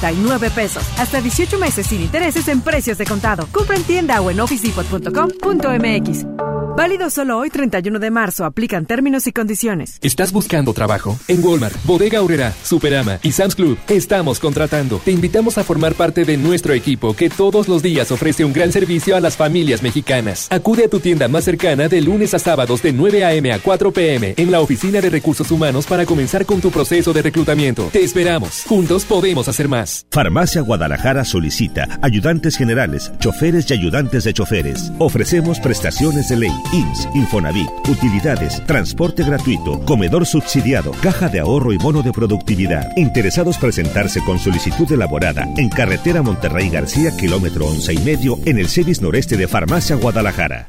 8,999 pesos. Hasta 18 meses sin intereses en precios de contado. Compra en tienda o en officedepot.com.mx. Válido solo hoy 31 de marzo. Aplican términos y condiciones. ¿Estás buscando trabajo? En Walmart, Bodega Aurrera, Superama y Sam's Club estamos contratando. Te invitamos a formar parte de nuestro equipo que todos los días ofrece un gran servicio a las familias mexicanas. Acude a tu tienda más cercana de lunes a sábados de 9 a.m. a 4 p.m. en la Oficina de Recursos Humanos para comenzar con tu proceso de reclutamiento. Te esperamos. Juntos podemos hacer más. Farmacia Guadalajara solicita ayudantes generales, choferes y ayudantes de choferes. Ofrecemos prestaciones de ley IMSS, Infonavit, utilidades, transporte gratuito, comedor subsidiado, caja de ahorro y bono de productividad. Interesados presentarse con solicitud elaborada en carretera Monterrey García, kilómetro once y medio, en el CEDIS noreste de Farmacia Guadalajara.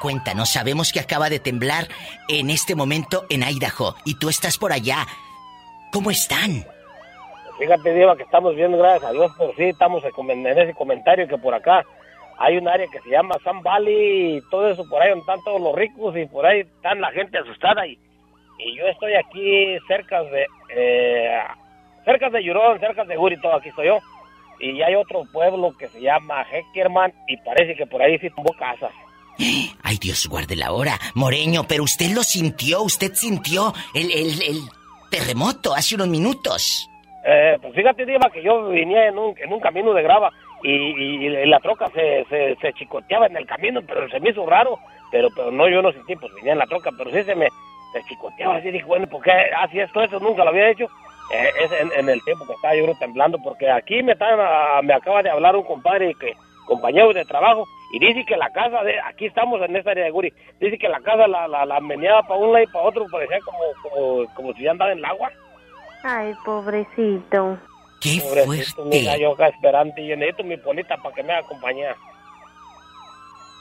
Cuéntanos, sabemos que acaba de temblar en este momento en Idaho y tú estás por allá. ¿Cómo están? Fíjate, Diva, que estamos viendo, gracias a Dios, por sí, estamos en ese comentario que por acá hay un área que se llama San Valley y todo eso, por ahí están todos los ricos y por ahí están la gente asustada y, y yo estoy aquí cerca de, eh, cerca de Yurón, cerca de Guri, todo aquí estoy yo. Y hay otro pueblo que se llama Heckerman y parece que por ahí sí tumbó casas. Ay, Dios guarde la hora. Moreño, pero usted lo sintió, usted sintió el, el, terremoto hace unos minutos. Eh, pues fíjate, Diva, que yo venía en un, en un camino de grava y, y- la troca se, se, chicoteaba en el camino, pero se me hizo raro. Pero pero no, yo no sentí, pues venía en la troca, pero sí se me chicoteaba así. Dije, bueno, ¿por qué así esto? Eso nunca lo había hecho. Eh, es en, el tiempo que estaba yo temblando, porque aquí me, están, me acaba de hablar un compadre, que compañero de trabajo, y dice que la casa, de aquí estamos en esta área de Guri, dice que la casa la, la, la meneaba para un lado y para otro, parecía como, como, como si ya andaba en el agua. Ay, pobrecito. ¡Qué Pobrecito, mija, yo acá esperando y yo necesito mi bonita para que me haga compañía.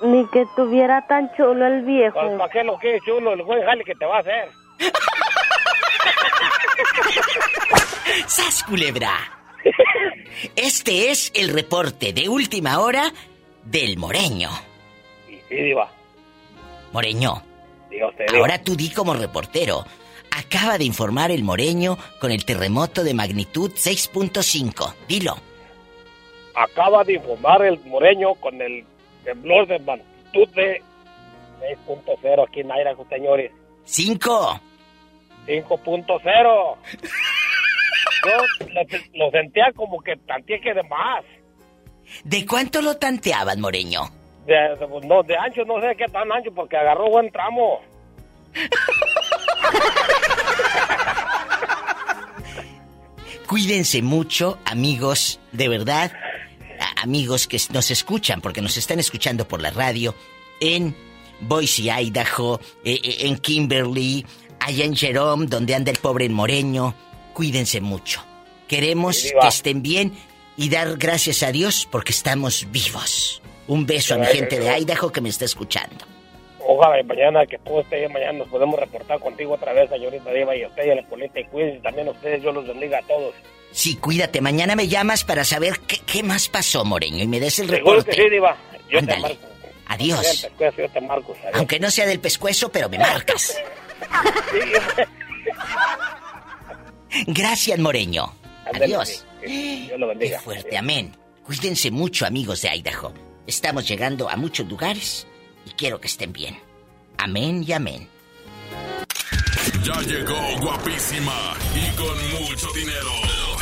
Ni que tuviera tan chulo el viejo. Pues, ¿Para qué lo que es chulo? El buen jale que te va a hacer. ¡Sas, culebra! Este es el reporte de última hora del Moreño. Sí, diva. Moreño, Diga usted, diva. ahora tú di como reportero. Acaba de informar el Moreño con el terremoto de magnitud 6.5. Dilo. Acaba de informar el moreño con el temblor de magnitud de 6.0 aquí en señores. 5. 5.0. Yo lo, lo sentía como que tanteé que de más. ¿De cuánto lo tanteaban, Moreño? De, de- no, de ancho no sé qué tan ancho porque agarró buen tramo. Cuídense mucho, amigos, de verdad. amigos que nos escuchan, porque nos están escuchando por la radio, en Boise, Idaho, eh, eh, en Kimberly, allá en Jerome, donde anda el pobre Moreño. Cuídense mucho. Queremos Sí, que estén bien y dar gracias a Dios porque estamos vivos. Un beso a mi gente de ay. Idaho que me está escuchando. Ojalá y mañana que todo esté bien, mañana nos podemos reportar contigo otra vez, señorita Diva, y a usted y a la y cuídense también a ustedes, yo los bendiga a todos. Sí, cuídate. Mañana me llamas para saber qué, qué más pasó, Moreño, y me des el Seguro reporte. que sí, Diva. Yo Ándale. te marco. Adiós. Pescuezo, Yo te marco. adiós. Aunque no sea del pescuezo, pero me marcas. Gracias, Moreño. Adiós. Dios lo bendiga. Qué fuerte, amén. Cuídense mucho, amigos de Idaho. Estamos llegando a muchos lugares y quiero que estén bien. Amén y amén. Ya llegó guapísima y con mucho dinero.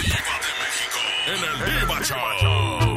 Diva de México. En el Diva Show.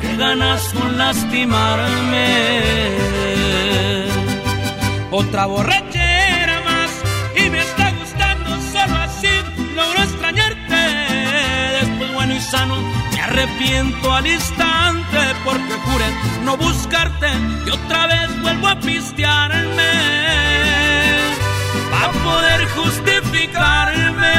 que ganas con lastimarme. Otra borrachera más y me está gustando solo así logro extrañarte. Después bueno y sano me arrepiento al instante porque juré no buscarte y otra vez vuelvo a pistearme para poder justificarme.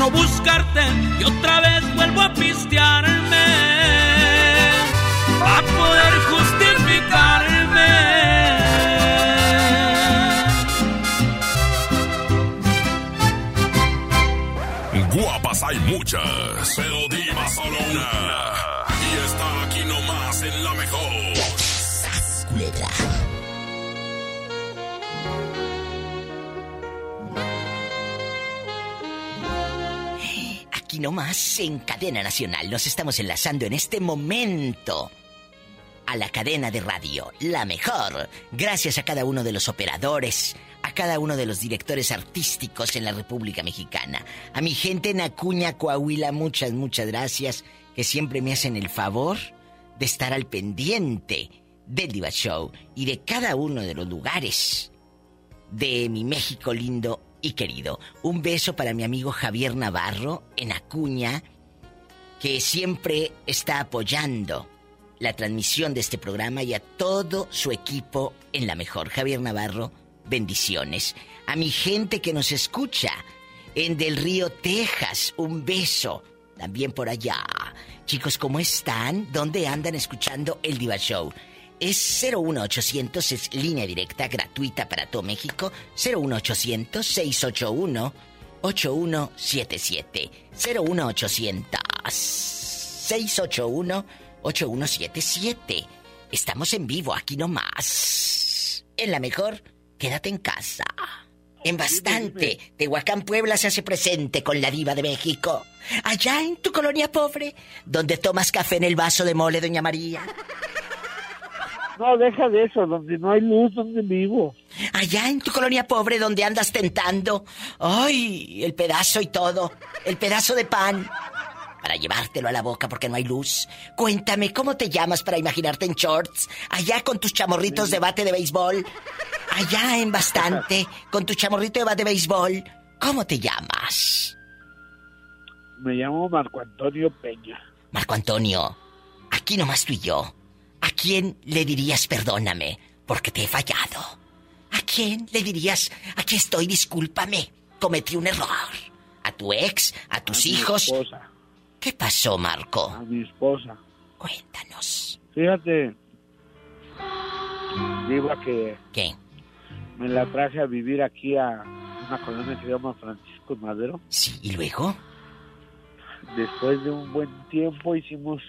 no buscarte y otra vez vuelvo a pistearme a poder justificarme. Guapas hay muchas, pero diva solo una. Aquí nomás en Cadena Nacional nos estamos enlazando en este momento a la cadena de radio, la mejor. Gracias a cada uno de los operadores, a cada uno de los directores artísticos en la República Mexicana. A mi gente en Acuña, Coahuila, muchas, muchas gracias, que siempre me hacen el favor de estar al pendiente del Diva Show y de cada uno de los lugares de mi México lindo y querido. Un beso para mi amigo Javier Navarro en Acuña, que siempre está apoyando la transmisión de este programa y a todo su equipo en la mejor. Javier Navarro, bendiciones. A mi gente que nos escucha en Del Río, Texas, un beso. También por allá. Chicos, ¿cómo están? ¿Dónde andan escuchando el Diva Show? Es 01800, es línea directa gratuita para todo México. 01800 681 8177. 01800 681 8177. Estamos en vivo aquí nomás. En la mejor, quédate en casa. En bastante, Tehuacán, Puebla se hace presente con la diva de México. Allá en tu colonia pobre, donde tomas café en el vaso de mole, doña María. No, deja de eso, donde no hay luz, donde vivo. Allá en tu colonia pobre, donde andas tentando. ¡Ay! El pedazo y todo. El pedazo de pan. Para llevártelo a la boca porque no hay luz. Cuéntame, ¿cómo te llamas para imaginarte en shorts? Allá con tus chamorritos de bate de béisbol. Allá en bastante, con tu chamorrito de bate de béisbol. ¿Cómo te llamas? Me llamo Marco Antonio Peña. Marco Antonio, aquí nomás tú y yo. ¿A quién le dirías perdóname porque te he fallado? ¿A quién le dirías aquí estoy, discúlpame, cometí un error? ¿A tu ex? ¿A tus A mi hijos? esposa. ¿Qué pasó, Marco? A mi esposa. Cuéntanos. Fíjate, Diva, que ¿Qué? me la traje a vivir aquí a una colonia que se llama Francisco Madero. Sí, ¿y luego? después de un buen tiempo hicimos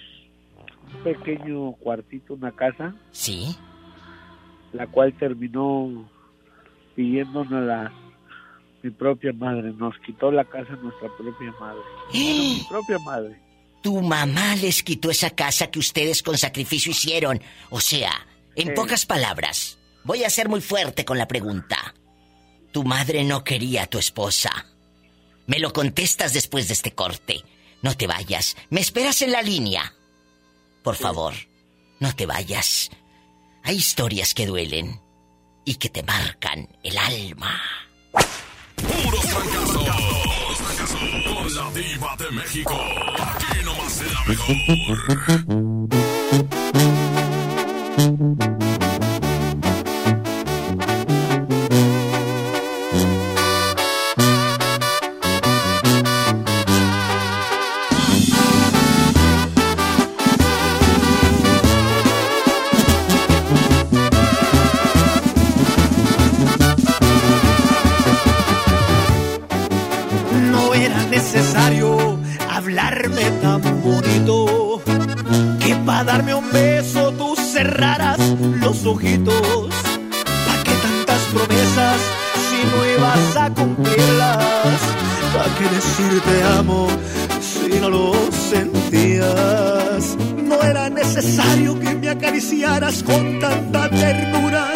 pequeño cuartito, una casa. Sí. La cual terminó pidiéndonos la mi propia madre. Nos quitó la casa nuestra propia madre. ¡Eh! Mi propia madre. Tu mamá les quitó esa casa que ustedes con sacrificio hicieron. O sea, en pocas palabras, voy a ser muy fuerte con la pregunta. Tu madre no quería a tu esposa. Me lo contestas después de este corte. No te vayas. Me esperas en la línea. Por favor, no te vayas. Hay historias que duelen y que te marcan el alma. Puros fracasos. Con la diva de México. Aquí nomás la mejor. Para darme un beso tú cerraras los ojitos. ¿Para qué tantas promesas si no ibas a cumplirlas? ¿Para qué decir te amo si no lo sentías? No era necesario que me acariciaras con tanta ternura,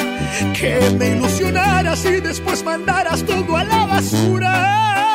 que me ilusionaras y después mandaras todo a la basura.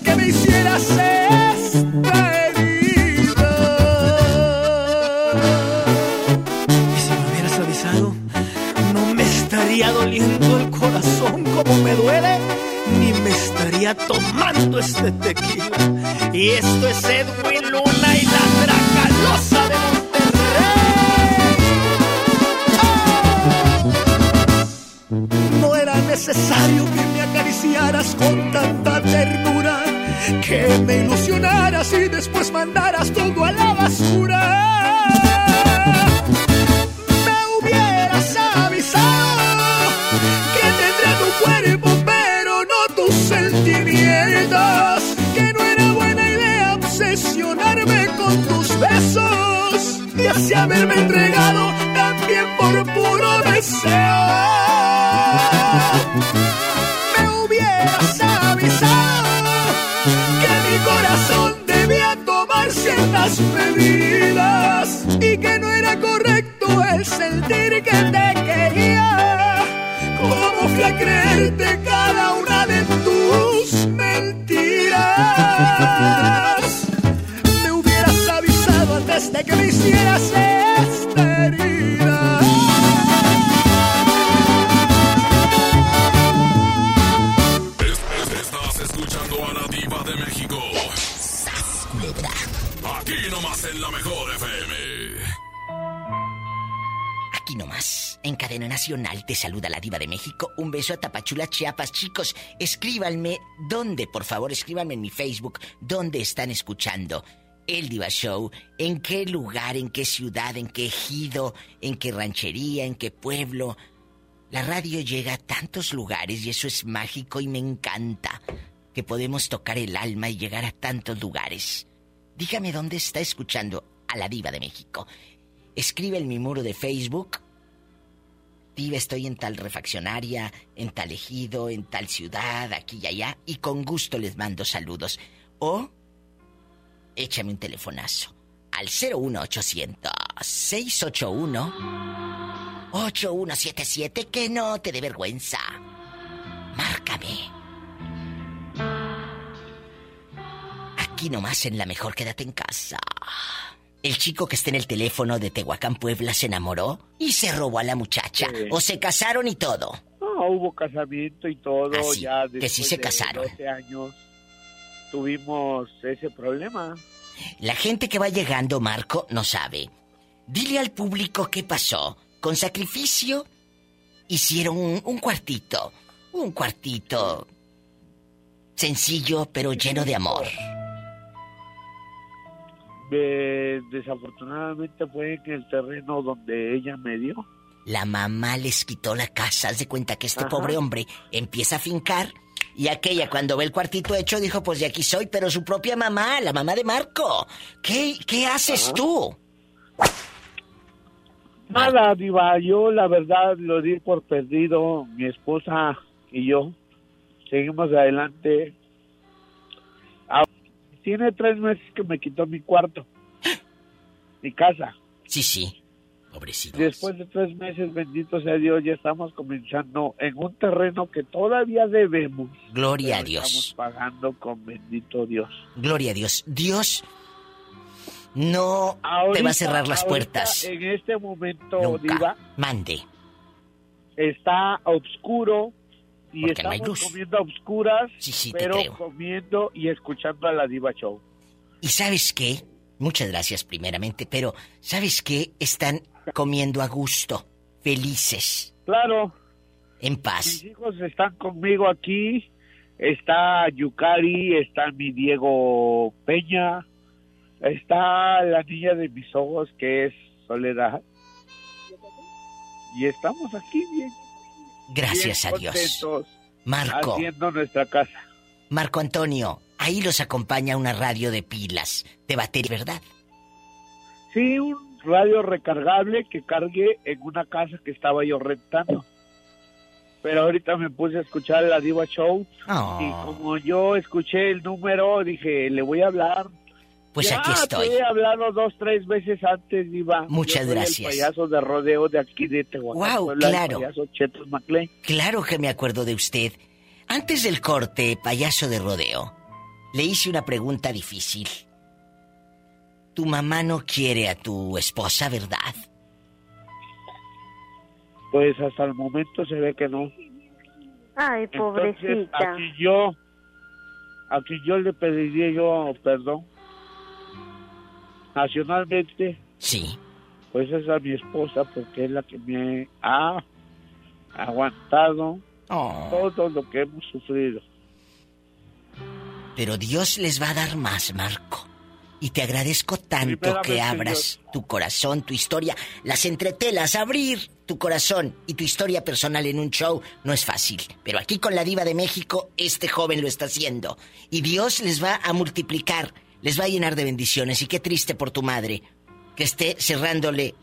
que me hicieras esta herida. Y si me hubieras avisado, no me estaría doliendo el corazón como me duele, ni me estaría tomando este tequila. Y esto es Edwin Luna y la Dracalosa de Monterrey. No era necesario que me acariciaras con después mandaras todo a la basura. Me hubieras avisado que tendré tu cuerpo pero no tus sentimientos. Que no era buena idea obsesionarme con tus besos y así haberme entregado te saluda la diva de México. Un beso a Tapachula, Chiapas. Chicos, escríbanme, ¿dónde? Por favor, escríbanme en mi Facebook, ¿dónde están escuchando? El Diva Show, en qué lugar, en qué ciudad, en qué ejido, en qué ranchería, en qué pueblo. La radio llega a tantos lugares y eso es mágico y me encanta. Que podemos tocar el alma y llegar a tantos lugares. Dígame dónde está escuchando a la diva de México. Escribe en mi muro de Facebook. Diva, estoy en tal refaccionaria, en tal ejido, en tal ciudad, aquí y allá, y con gusto les mando saludos. O échame un telefonazo al 01800 681 8177 que no te dé vergüenza. Márcame. Aquí nomás en la mejor quédate en casa. El chico que está en el teléfono de Tehuacán, Puebla, se enamoró y se robó a la muchacha. O se casaron y todo. No, hubo casamiento y todo. Ah, sí, ya que sí se de casaron. 12 años tuvimos ese problema. La gente que va llegando, Marco, no sabe. Dile al público qué pasó. Con sacrificio hicieron un, un cuartito. Un cuartito sencillo pero lleno de amor. Eh, desafortunadamente fue en el terreno donde ella me dio. La mamá les quitó la casa. Haz de cuenta que este Ajá. pobre hombre empieza a fincar. Y aquella, cuando ve el cuartito hecho, dijo: Pues de aquí soy, pero su propia mamá, la mamá de Marco. ¿Qué, qué haces tú? Nada, Diva, yo la verdad lo di por perdido. Mi esposa y yo seguimos adelante. Ah, Tiene tres meses que me quitó mi cuarto, mi casa. Sí, sí. Después de tres meses, bendito sea Dios, ya estamos comenzando en un terreno que todavía debemos. Gloria a Dios. Estamos pagando con bendito Dios. Gloria a Dios. Dios no te va a cerrar las ahorita, puertas. En este momento, Nunca. Diva, Mande. está oscuro y Porque estamos comiendo a oscuras, Sí, sí, te pero creo. comiendo y escuchando a la Diva Show. ¿Y sabes qué? Muchas gracias primeramente, pero ¿sabes qué? Están comiendo a gusto, felices, Claro, en mis paz. hijos están conmigo aquí. Está Yukari, está mi Diego Peña, está la niña de mis ojos que es Soledad. Y estamos aquí bien. Gracias bien a Dios. Marco, Haciendo nuestra casa. Marco Antonio, ahí los acompaña una radio de pilas, de batería, ¿verdad? Sí, un radio recargable que cargué en una casa que estaba yo rentando. Pero ahorita me puse a escuchar la Diva Show Oh. y como yo escuché el número, dije, le voy a hablar. Pues Ya aquí estoy. te he hablado dos, tres veces antes, Diva. Muchas Yo gracias. El payaso de rodeo de aquí de Tehuacán. El claro. Claro que me acuerdo de usted. Antes del corte, payaso de rodeo, le hice una pregunta difícil. Tu mamá no quiere a tu esposa, ¿verdad? Pues hasta el momento se ve que no. Ay, Entonces, pobrecita. aquí yo, aquí yo le pediría yo perdón. Nacionalmente, Sí. pues es a mi esposa porque es la que me ha aguantado Oh. todo lo que hemos sufrido. Pero Dios les va a dar más, Marco. Y te agradezco tanto que abras tu corazón, tu historia, las entretelas, abrir tu corazón y tu historia personal en un show no es fácil. Pero aquí con la diva de México, este joven lo está haciendo. Y Dios les va a multiplicar, les va a llenar de bendiciones. Y qué triste por tu madre que esté cerrándole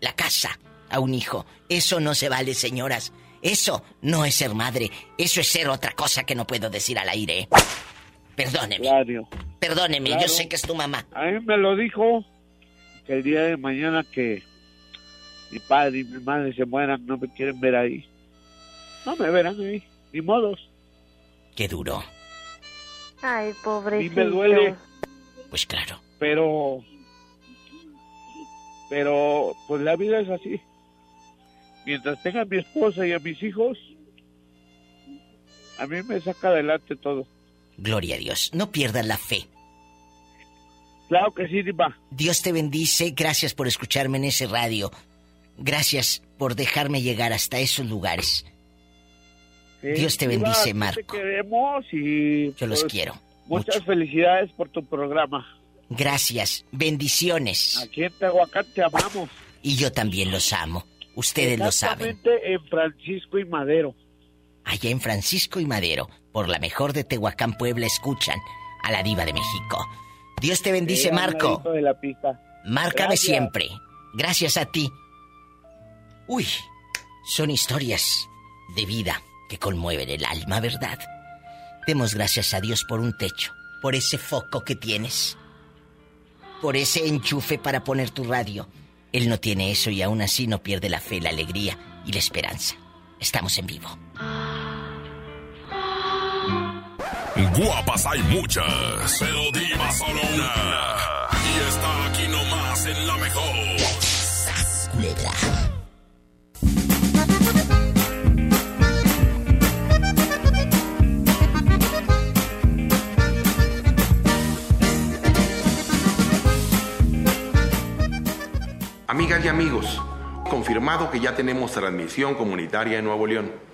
la casa a un hijo. Eso no se vale, señoras. Eso no es ser madre. Eso es ser otra cosa que no puedo decir al aire. Perdóneme. Claro. Perdóneme, Claro. yo sé que es tu mamá. A mí me lo dijo que el día de mañana que mi padre y mi madre se mueran, no me quieren ver ahí. No me verán ahí, ni modos. Qué duro. Ay, Y pobrecito. me duele, Pues claro. pero. Pero, pues la vida es así. Mientras tenga a mi esposa y a mis hijos, a mí me saca adelante todo. Gloria a Dios. No pierdas la fe. Claro que sí, Diva. Dios te bendice. Gracias por escucharme en ese radio. Gracias por dejarme llegar hasta esos lugares. Sí, Dios te Diva, bendice, Marco. Te queremos y. Yo los pues, quiero. Muchas felicidades por tu programa. Gracias. Bendiciones. Aquí en Tehuacán te amamos. Y yo también los amo. Ustedes lo saben. En Francisco y Madero. Allá en Francisco y Madero, por la mejor de Tehuacán, Puebla, escuchan a la diva de México. Dios te bendice, Marco. de la pista. Márcame Gracias. siempre. Gracias a ti. Uy, son historias de vida que conmueven el alma, ¿verdad? Demos gracias a Dios por un techo, por ese foco que tienes, por ese enchufe para poner tu radio. Él no tiene eso y aún así no pierde la fe, la alegría y la esperanza. Estamos en vivo. Guapas hay muchas, pero diva solo una. Y está aquí nomás en la mejor. Amigas y amigos, confirmado que ya tenemos transmisión comunitaria en Nuevo León.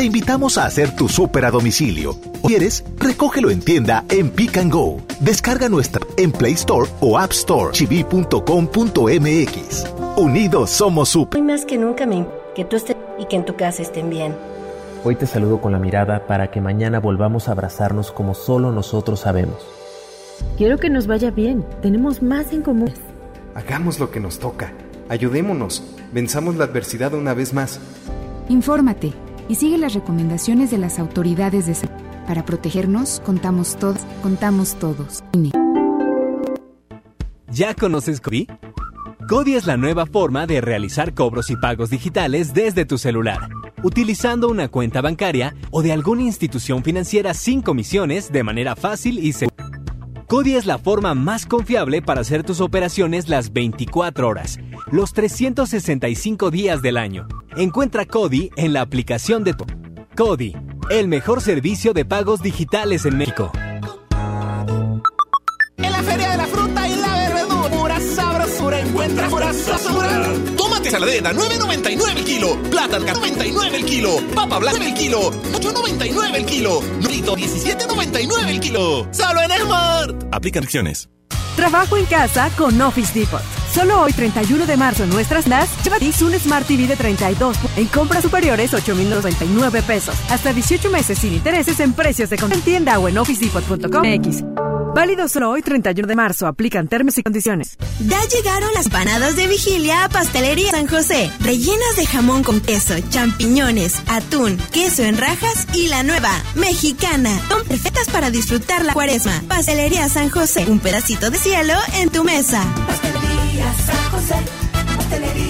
te invitamos a hacer tu super a domicilio. ¿O quieres? Recógelo en tienda en Pick and Go. Descarga nuestra en Play Store o App Store. chibi.com.mx. Unidos Somos Super. Hoy más que nunca me que tú estés y que en tu casa estén bien. Hoy te saludo con la mirada para que mañana volvamos a abrazarnos como solo nosotros sabemos. Quiero que nos vaya bien. Tenemos más en común. Hagamos lo que nos toca. Ayudémonos. Venzamos la adversidad una vez más. Infórmate y sigue las recomendaciones de las autoridades de salud. Para protegernos, contamos todos, contamos todos. ¿Ya conoces Cody? Cody es la nueva forma de realizar cobros y pagos digitales desde tu celular, utilizando una cuenta bancaria o de alguna institución financiera sin comisiones de manera fácil y segura. Cody es la forma más confiable para hacer tus operaciones las 24 horas, los 365 días del año. Encuentra Cody en la aplicación de tu. Cody, el mejor servicio de pagos digitales en México. En la Feria de la Fruta y la Verdura, sabrosura, encuentra sabrosura. Tomate saladera, 9.99 el kilo. Plátano, 99 el kilo. Papa blanca, el kilo. 8.99 el kilo. Nurito, 17.99 el kilo. Solo en Smart. Aplican acciones. Trabajo en casa con Office Depot. Solo hoy, 31 de marzo, en nuestras NAS, llévate un Smart TV de 32 en compras superiores 8,099 pesos. Hasta 18 meses sin intereses en precios de con en tienda o en officedepot.com. Válido solo hoy, 31 de marzo. Aplican términos y condiciones. Ya llegaron las panadas de vigilia a Pastelería San José. Rellenas de jamón con queso, champiñones, atún, queso en rajas y la nueva, mexicana. Son perfectas para disfrutar la cuaresma. Pastelería San José. Un pedacito de cielo en tu mesa. Pastelería San José. Pastelería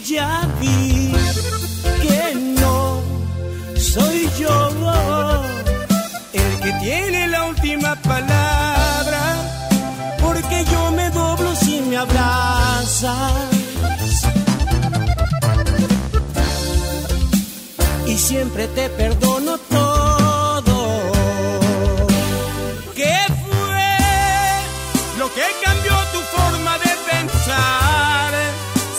Ya vi que no soy yo el que tiene la última palabra, porque yo me doblo si me abrazas. Y siempre te perdono todo. ¿Qué fue lo que cambió tu forma de pensar?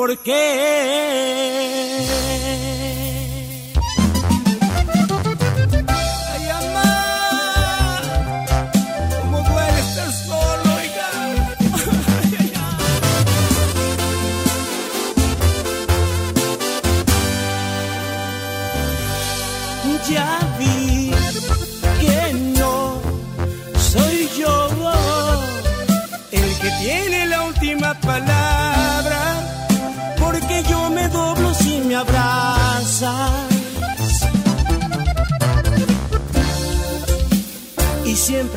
¿Por qué?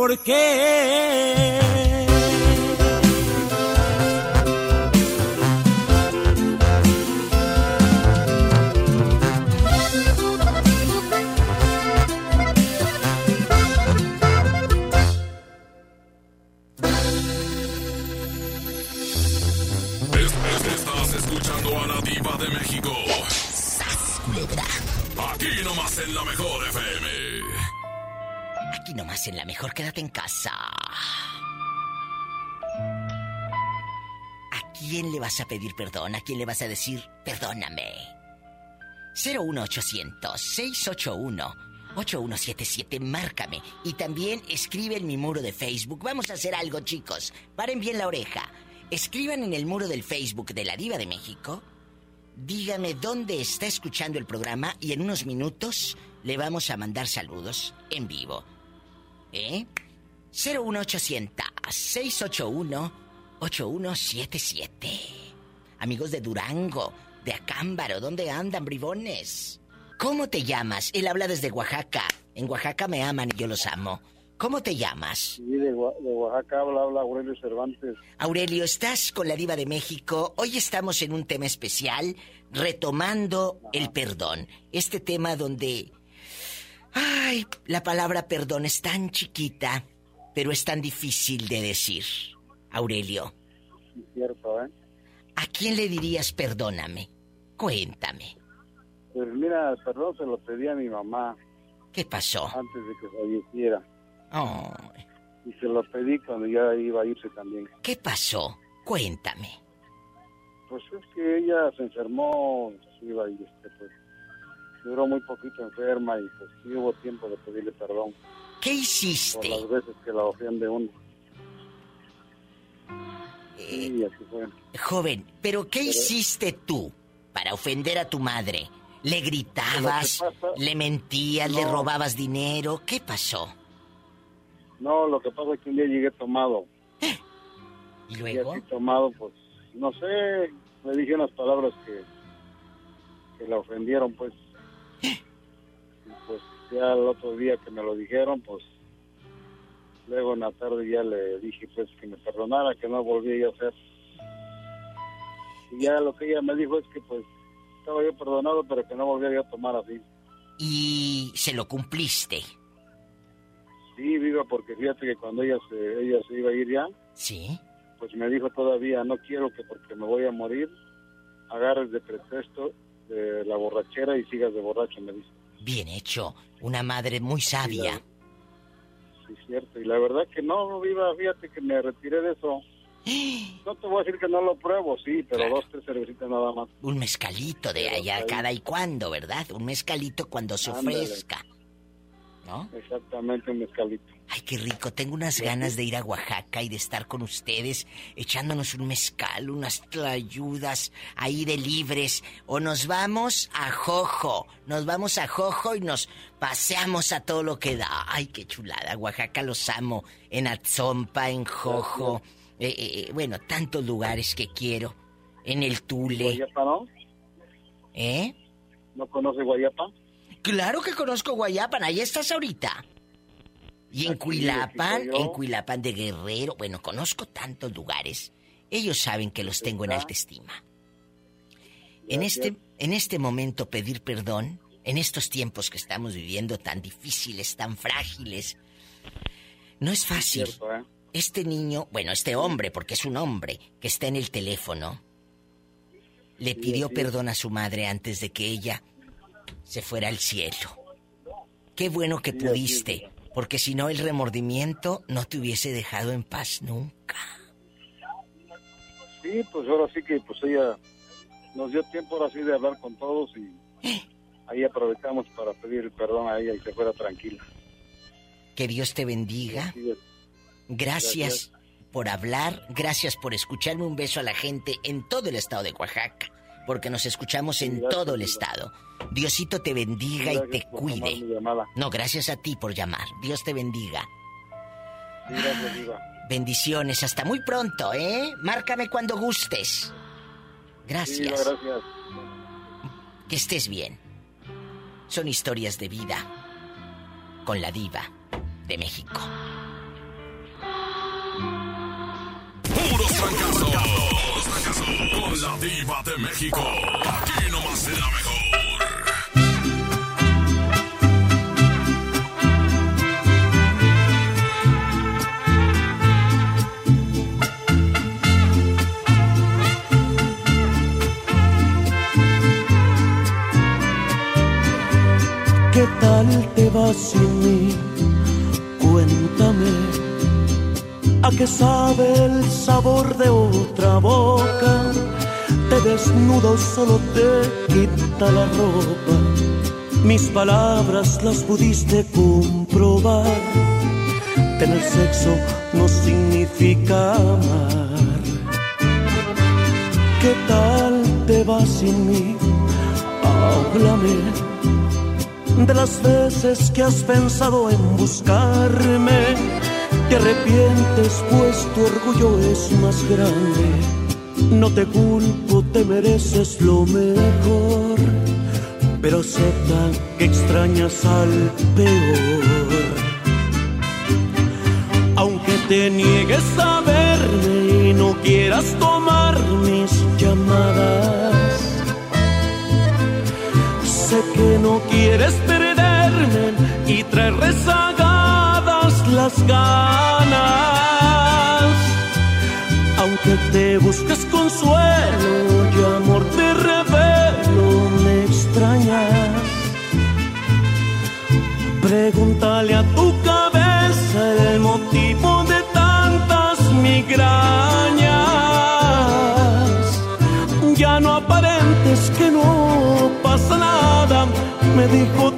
¿por qué? En la mejor, quédate en casa. ¿A quién le vas a pedir perdón? ¿A quién le vas a decir perdóname? 01800-681-8177, márcame. Y también escribe en mi muro de Facebook. Vamos a hacer algo, chicos. Paren bien la oreja. Escriban en el muro del Facebook de la Diva de México. Dígame dónde está escuchando el programa y en unos minutos le vamos a mandar saludos en vivo. ¿Eh? 01800-681-8177. Amigos de Durango, de Acámbaro, ¿dónde andan, bribones? ¿Cómo te llamas? Él habla desde Oaxaca. En Oaxaca me aman y yo los amo. ¿Cómo te llamas? Sí, de, Oa- de Oaxaca habla, habla Aurelio Cervantes. Aurelio, estás con la diva de México. Hoy estamos en un tema especial, retomando el perdón. Este tema donde... Ay, la palabra perdón es tan chiquita, pero es tan difícil de decir. Aurelio, Sí, cierto, ¿eh? ¿a quién le dirías perdóname? Cuéntame. Pues mira, perdón se lo pedí a mi mamá ¿Qué pasó? antes de que falleciera. Oh, Y se lo pedí cuando ya iba a irse también. ¿Qué pasó? Cuéntame. Pues es que ella se enfermó, se iba y este, pues, duró muy poquito enferma y pues sí hubo tiempo de pedirle perdón ¿Qué por hiciste? las veces que la ofende uno. Eh, Sí, así fue. Joven, ¿pero qué hiciste tú para ofender a tu madre? ¿Le gritabas? Pasa- ¿Le mentías? ¿Le No. robabas dinero? ¿Qué pasó? No, lo que pasa es que un día llegué tomado. ¿Y Y luego? así tomado, pues, no sé, me dije unas palabras que, que la ofendieron, pues. Y pues ya el otro día que me lo dijeron, pues, luego en la tarde ya le dije, pues, que me perdonara, que no volvía yo a hacer. Y ya lo que ella me dijo es que, pues, estaba yo perdonado, pero que no volvía yo a tomar así. Y se lo cumpliste. Sí, viva, porque fíjate que cuando ella se, ella se iba a ir ya, Sí. pues me dijo todavía, no quiero que porque me voy a morir, agarres de pretexto de la borrachera y sigas de borracho, me dice. Bien hecho. Una madre muy sabia. Sí, cierto. Y la verdad que no, viva, fíjate que me retiré de eso. No te voy a decir que no lo pruebo, sí, pero dos, tres cervecitas nada más. Un mezcalito de allá cada y cuando, ¿verdad? Un mezcalito cuando se Ándale. ofrezca. ¿No? Exactamente, un mezcalito. Ay, qué rico. Tengo unas ganas de ir a Oaxaca y de estar con ustedes, echándonos un mezcal, unas tlayudas ahí de libres. O nos vamos a Jojo. Nos vamos a Jojo y nos paseamos a todo lo que da. Ay, qué chulada. Oaxaca los amo. En Atzompa, en Jojo. Eh, eh, eh, bueno, tantos lugares que quiero. En el Tule. ¿Ya paró? ¿Eh? ¿No conoce Guayapa? Claro que conozco Guayapan, ahí estás ahorita. Y en Cuilapan, yo. en Cuilapan de Guerrero, bueno, conozco tantos lugares. Ellos saben que los tengo en alta estima. En este, en este momento pedir perdón, en estos tiempos que estamos viviendo tan difíciles, tan frágiles, no es fácil. Cierto, ¿eh? Este niño, bueno, este hombre, porque es un hombre, que está en el teléfono, le pidió sí. perdón a su madre antes de que ella se fuera al cielo. Qué bueno que Sí, así pudiste, porque si no el remordimiento no te hubiese dejado en paz nunca. Sí, pues ahora sí que pues ella nos dio tiempo ahora sí de hablar con todos y ahí aprovechamos para pedir perdón a ella y se fuera tranquila. Que Dios te bendiga. Gracias por hablar, gracias por escucharme. Un beso a la gente en todo el estado de Oaxaca, porque nos escuchamos en gracias, todo el estado. Diosito te bendiga y te cuide. No, gracias a ti por llamar. Dios te bendiga. Sí, gracias, Diva. Bendiciones, hasta muy pronto, ¿eh? Márcame cuando gustes. Gracias. Diva, gracias. Que estés bien. Son historias de vida con la diva de México. Puros fracasos. La diva de México. Aquí nomás la mejor. ¿Qué tal te va sin mí? Cuéntame. ¿A qué sabe el sabor de otra boca? Te desnudo, solo te quita la ropa. Mis palabras las pudiste comprobar. Tener sexo no significa amar. ¿Qué tal te va sin mí? Háblame de las veces que has pensado en buscarme. Te arrepientes pues tu orgullo es más grande. No te culpo, te mereces lo mejor. Pero acepta que extrañas al peor. Aunque te niegues a verme y no quieras tomar mis llamadas. Sé que no quieres perderme y traer rezagadas las ganas. Aunque te busques consuelo y amor te revelo, me extrañas. Pregúntale a tu cabeza el motivo de tantas migrañas. Ya no aparentes que no pasa nada, me dijo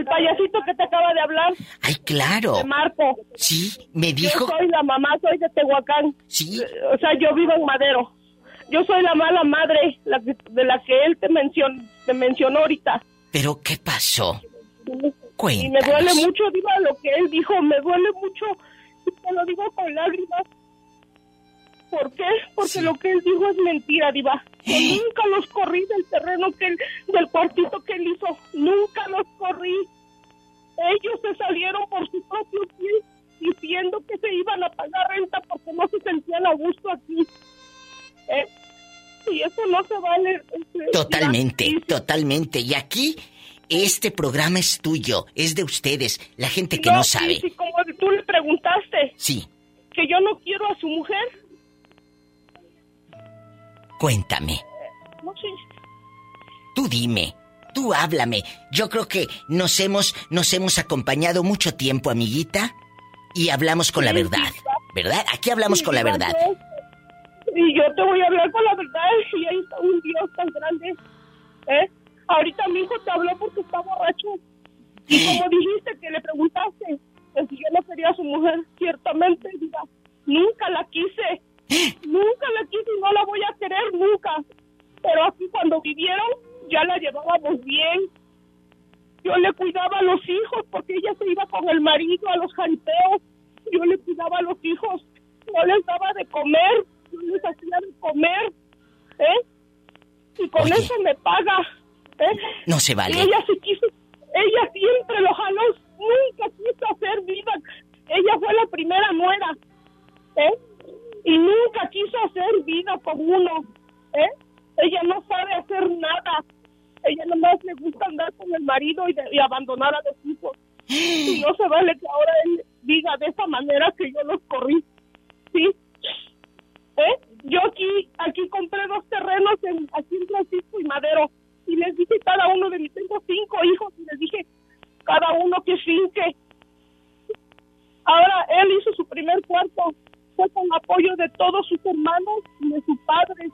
El payasito que te acaba de hablar. Ay, claro. De Marco. Sí, me dijo. Yo soy la mamá, soy de Tehuacán. Sí. O sea, yo vivo en Madero. Yo soy la mala madre la que- de la que él te, mencion, te mencionó ahorita. ¿Pero qué pasó? Y me Cuéntanos. duele mucho, Diva, lo que él dijo. Me duele mucho. Y te lo digo con lágrimas. ¿Por qué? Porque lo que él dijo es mentira, Diva. Nunca los corrí del terreno que él, del cuartito que él hizo. Nunca los corrí. Ellos se salieron por su propio pie diciendo que se iban a pagar renta porque no se sentían a gusto aquí. ¿Eh? Y eso no se vale. este, Totalmente, totalmente. Y aquí, este programa es tuyo, es de ustedes, la gente que no, sabe. si como tú le preguntaste Sí, que yo no quiero a su mujer, cuéntame. no sé. Tú dime, tú háblame. Yo creo que nos hemos, nos hemos acompañado mucho tiempo, amiguita, y hablamos con la verdad. ¿Verdad? Aquí hablamos Sí, con la verdad. Y yo te voy a hablar con la verdad y está un Dios tan grande. ¿Eh? Ahorita mi hijo te habló porque está borracho. Y como dijiste que le preguntaste que si yo no quería a su mujer, ciertamente, diga, nunca la quise. Nunca la quise y no la voy a querer nunca. Pero aquí cuando vivieron, ya la llevábamos bien. Yo le cuidaba a los hijos porque ella se iba con el marido a los jaripeos. Yo le cuidaba a los hijos. No les daba de comer. Yo les hacía de comer. ¿Eh? Y con Oye. eso me paga. ¿Eh? No se vale. Y ella sí quiso. Ella siempre los jaló. Nunca quiso hacer vida. Ella fue la primera nuera. ¿Eh? Y nunca quiso hacer vida con uno. ¿Eh? Ella no sabe hacer nada. Ella nomás le gusta andar con el marido y, de- abandonar a los hijos. Y no se vale que ahora él diga de esa manera que yo los corrí. ¿Sí? ¿Eh? Yo aquí, aquí compré dos terrenos en, aquí en Francisco y Madero. Y les dije cada uno de mis, tengo cinco hijos, y les dije cada uno que finque. Ahora él hizo su primer cuarto. Con apoyo de todos sus hermanos y de su padre.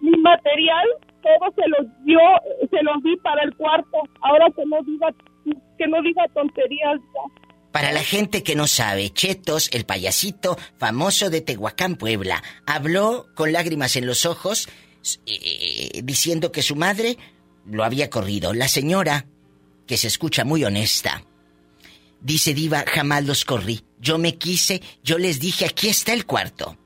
Mi material, todo se los dio, se los di para el cuarto. Ahora que no diga, que no diga tonterías. Para la gente que no sabe, Chetos, el payasito famoso de Tehuacán, Puebla, habló con lágrimas en los ojos eh, diciendo que su madre lo había corrido. La señora, que se escucha muy honesta, dice Diva, jamás los corrí. Yo me quise, yo les dije, aquí está el cuarto.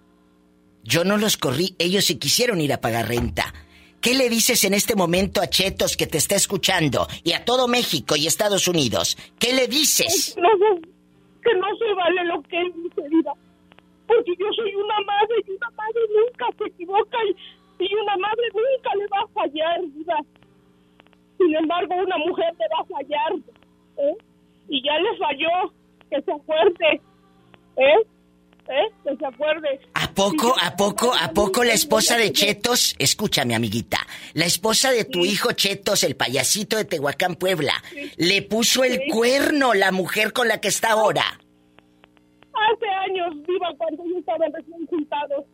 Yo no los corrí, ellos se quisieron ir a pagar renta. ¿Qué le dices en este momento a Chetos que te está escuchando y a todo México y Estados Unidos? ¿Qué le dices? No que no se vale lo que él dice, Diva. Porque yo soy una madre y una madre nunca se equivoca y, y una madre nunca le va a fallar, Diva. Sin embargo, una mujer le va a fallar. ¿eh? Y ya le falló. Que se acuerde. ¿Eh? ¿Eh? Que se acuerde. ¿A poco, a poco, a poco la esposa de Chetos? Escúchame, amiguita. La esposa de tu hijo Chetos, el payasito de Tehuacán, Puebla, le puso el cuerno la mujer con la que está ahora. Hace años, Diva, cuando yo estaba recién juntados.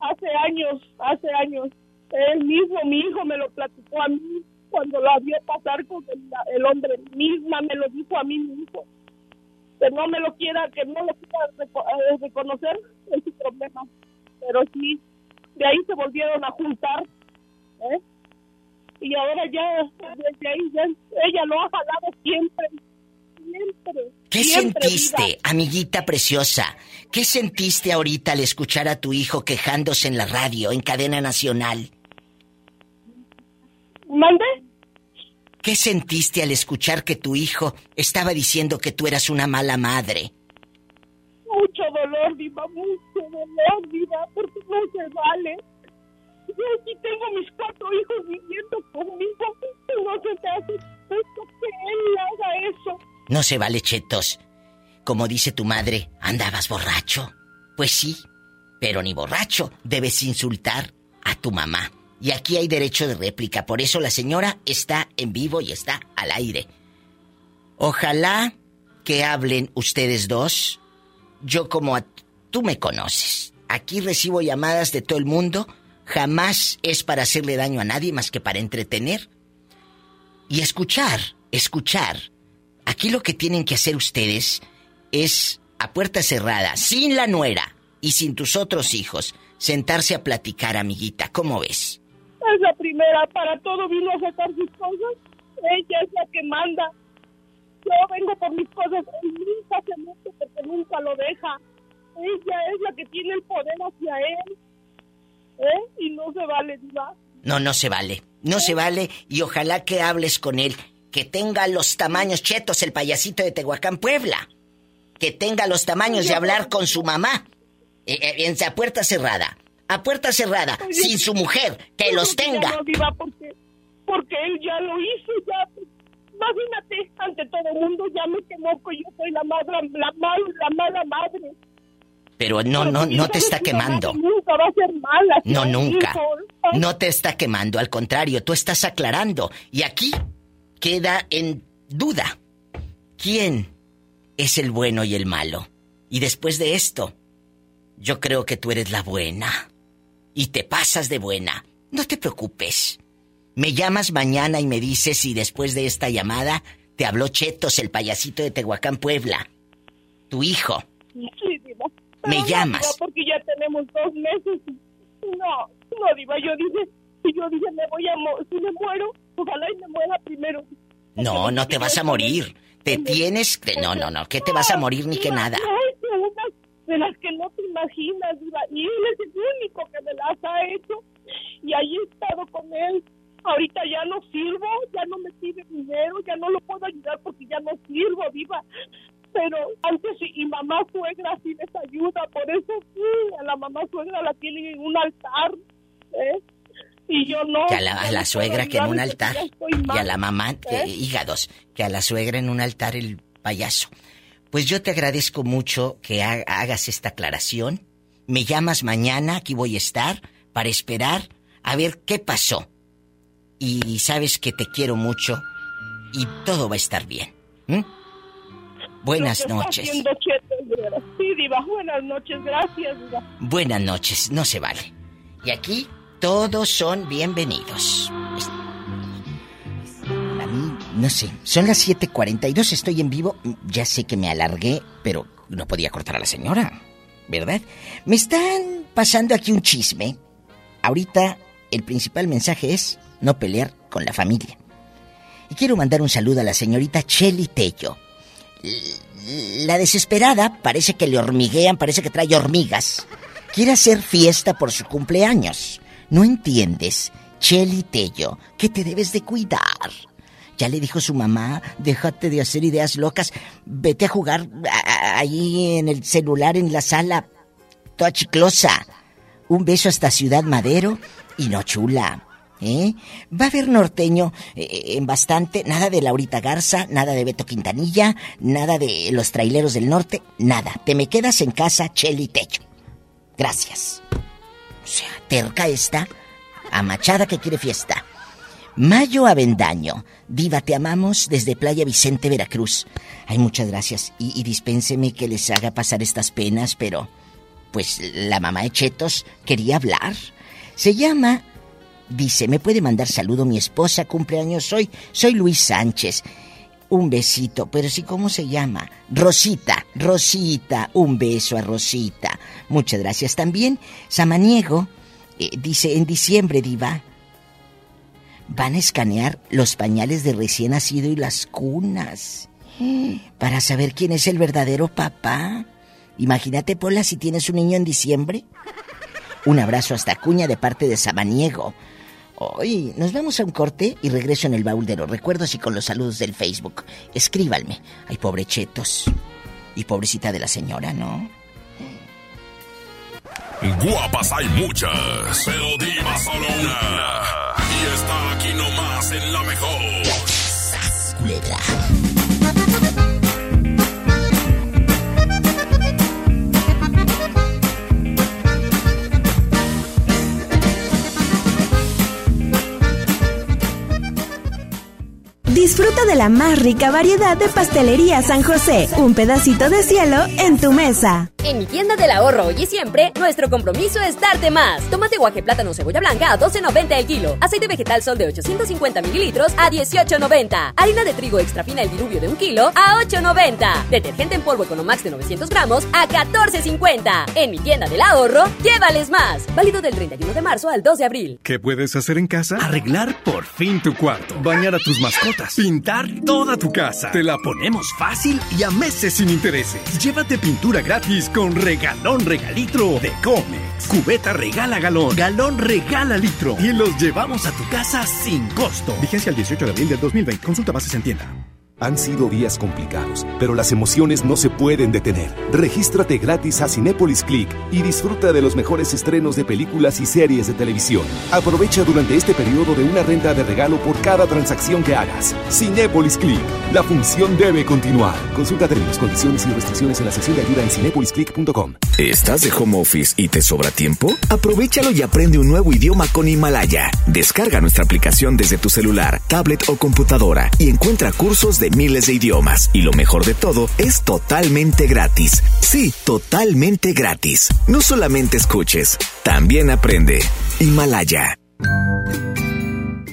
Hace años, hace años. Él mismo, mi hijo, me lo platicó a mí cuando la vio pasar con el, el hombre. Misma me lo dijo a mí mi hijo. Que no me lo quiera, que no lo quiera reco- eh, reconocer, es su problema. Pero sí, de ahí se volvieron a juntar. ¿eh? Y ahora ya, desde ahí, ya, ella lo ha jalado siempre. Siempre. ¿Qué siempre, sentiste, Diva. amiguita preciosa? ¿Qué sentiste ahorita al escuchar a tu hijo quejándose en la radio, en cadena nacional? ¿Mande? ¿Qué sentiste al escuchar que tu hijo estaba diciendo que tú eras una mala madre? Mucho dolor, Diva, mucho dolor, Diva, porque no se vale. Yo aquí tengo mis cuatro hijos viviendo conmigo no se te hace justo que él haga eso. No se vale, chetos. Como dice tu madre, andabas borracho. Pues sí, pero ni borracho debes insultar a tu mamá. Y aquí hay derecho de réplica, por eso la señora está en vivo y está al aire. Ojalá que hablen ustedes dos. Yo como tú me conoces. Aquí recibo llamadas de todo el mundo. Jamás es para hacerle daño a nadie más que para entretener y escuchar, escuchar Aquí lo que tienen que hacer ustedes es a puerta cerrada, sin la nuera y sin tus otros hijos, sentarse a platicar, amiguita. ¿Cómo ves? Es la primera, para todo vino a sacar sus cosas. Ella es la que manda. Yo vengo por mis cosas. Él nunca se mete porque nunca lo deja. Ella es la que tiene el poder hacia él. ¿Eh? Y no se vale, diva. No, no se vale. No se vale y ojalá que hables con él. Que tenga los tamaños chetos el payasito de Tehuacán, Puebla. Que tenga los tamaños de hablar con su mamá. Eh, eh, en a puerta cerrada. A puerta cerrada. Sin su mujer. Que los tenga. No, diva, porque, porque él ya lo hizo, ya. Imagínate, ante todo el mundo ya me quemó que yo soy la madre, la, mal, la mala madre. Pero no, no, no te está quemando. Nunca va a ser mala. No, nunca. No te está quemando, al contrario, tú estás aclarando. Y aquí queda en duda quién es el bueno y el malo. Y después de esto, yo creo que tú eres la buena. Y te pasas de buena. No te preocupes. Me llamas mañana y me dices si después de esta llamada te habló Chetos, el payasito de Tehuacán, Puebla. Tu hijo. Sí, diva. Me no, llamas. diva, porque ya tenemos dos meses. No, no, diva, yo dije, si yo dije me voy a si me muero, ojalá y me muera primero. No, no te vas a morir. Te tienes que... No, no, no, que te vas a morir ni que nada. De las que no te imaginas. Y él es el único que me las ha hecho. Y ahí he estado con él. Ahorita ya no sirvo, ya no me pide dinero, ya no lo puedo ayudar porque ya no sirvo, viva. Pero antes y, mamá suegra sí les ayuda, por eso sí, a la mamá suegra la tienen en un altar, ¿eh? Y yo no. Que a la, a suegra que en un altar. Y a la mamá, que, ¿eh? hígados. Que a la suegra en un altar el payaso. Pues yo te agradezco mucho que ha- hagas esta aclaración. Me llamas mañana, aquí voy a estar, para esperar a ver qué pasó. Y sabes que te quiero mucho y todo va a estar bien. Buenas noches. haciendo. Sí, diva, buenas noches, gracias, diva. Buenas noches, no se vale. Y aquí todos son bienvenidos. No sé, son las 7:42, estoy en vivo. Ya sé que me alargué, pero no podía cortar a la señora, ¿verdad? Me están pasando aquí un chisme. Ahorita el principal mensaje es no pelear con la familia. Y quiero mandar un saludo a la señorita Cheli Tello. La desesperada parece que le hormiguean, parece que trae hormigas. Quiere hacer fiesta por su cumpleaños. No entiendes, Cheli Tello, que te debes de cuidar. Ya le dijo su mamá, déjate de hacer ideas locas, vete a jugar ahí en el celular en la sala, toda chiclosa. Un beso hasta Ciudad Madero y no chula. ¿Eh? Va a haber norteño eh, en bastante, nada de Laurita Garza, nada de Beto Quintanilla, nada de los traileros del norte, nada. Te me quedas en casa, Cheli Techo. Gracias. O sea, terca esta, amachada que quiere fiesta. Mayo Avendaño, Diva, te amamos desde Playa Vicente, Veracruz. Ay, muchas gracias. Y, y dispénseme que les haga pasar estas penas, pero pues la mamá de Chetos quería hablar. Se llama, dice, ¿me puede mandar saludo mi esposa? Cumpleaños hoy. Soy Luis Sánchez. Un besito, pero sí, ¿cómo se llama? Rosita, Rosita, un beso a Rosita. Muchas gracias también. Samaniego eh, dice, en diciembre, Diva, van a escanear los pañales de recién nacido y las cunas para saber quién es el verdadero papá. Imagínate, Pola, si tienes un niño en diciembre. Un abrazo hasta Cuña de parte de Samaniego. Hoy nos vamos a un corte y regreso en el baúl de los recuerdos y con los saludos del Facebook. Escríbanme. Ay, pobre chetos. Y pobrecita de la señora, ¿no? Guapas hay muchas, pero diva solo una. Y está aquí nomás en la mejor. Disfruta de la más rica variedad de pastelería San José. Un pedacito de cielo en tu mesa. En mi tienda del ahorro hoy y siempre, nuestro compromiso es darte más. Tomate guaje plátano cebolla blanca a 12.90 el kilo. Aceite vegetal sol de 850 mililitros a 18.90. Harina de trigo extra fina el diluvio de un kilo a 8.90. Detergente en polvo Economax de 900 gramos a 14.50. En mi tienda del ahorro, llévales más. Válido del 31 de marzo al 2 de abril. ¿Qué puedes hacer en casa? Arreglar por fin tu cuarto. Bañar a tus mascotas. Pintar toda tu casa. Te la ponemos fácil y a meses sin intereses. Llévate pintura gratis con regalón regalitro de Comex. Cubeta regala galón. Galón regala litro. Y los llevamos a tu casa sin costo. Vigencia el 18 de abril del 2020. Consulta bases en tienda. Han sido días complicados, pero las emociones no se pueden detener. Regístrate gratis a Cinépolis Click y disfruta de los mejores estrenos de películas y series de televisión. Aprovecha durante este periodo de una renta de regalo por cada transacción que hagas. Cinépolis Click. La función debe continuar. Consulta términos, condiciones y restricciones en la sección de ayuda en cinepolisclick.com. ¿Estás de home office y te sobra tiempo? Aprovechalo y aprende un nuevo idioma con Himalaya. Descarga nuestra aplicación desde tu celular, tablet o computadora y encuentra cursos de miles de idiomas. Y lo mejor de todo, es totalmente gratis. Sí, totalmente gratis. No solamente escuches, también aprende. Himalaya.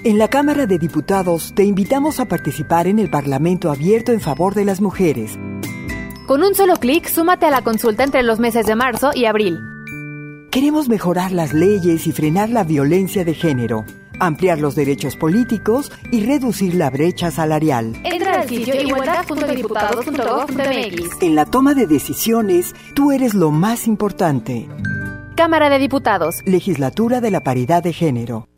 En la Cámara de Diputados te invitamos a participar en el Parlamento abierto en favor de las mujeres. Con un solo clic, súmate a la consulta entre los meses de marzo y abril. Queremos mejorar las leyes y frenar la violencia de género, ampliar los derechos políticos y reducir la brecha salarial. Entra al sitio igualdad.diputados.gov.mx. En la toma de decisiones, tú eres lo más importante. Cámara de Diputados. Legislatura de la Paridad de Género.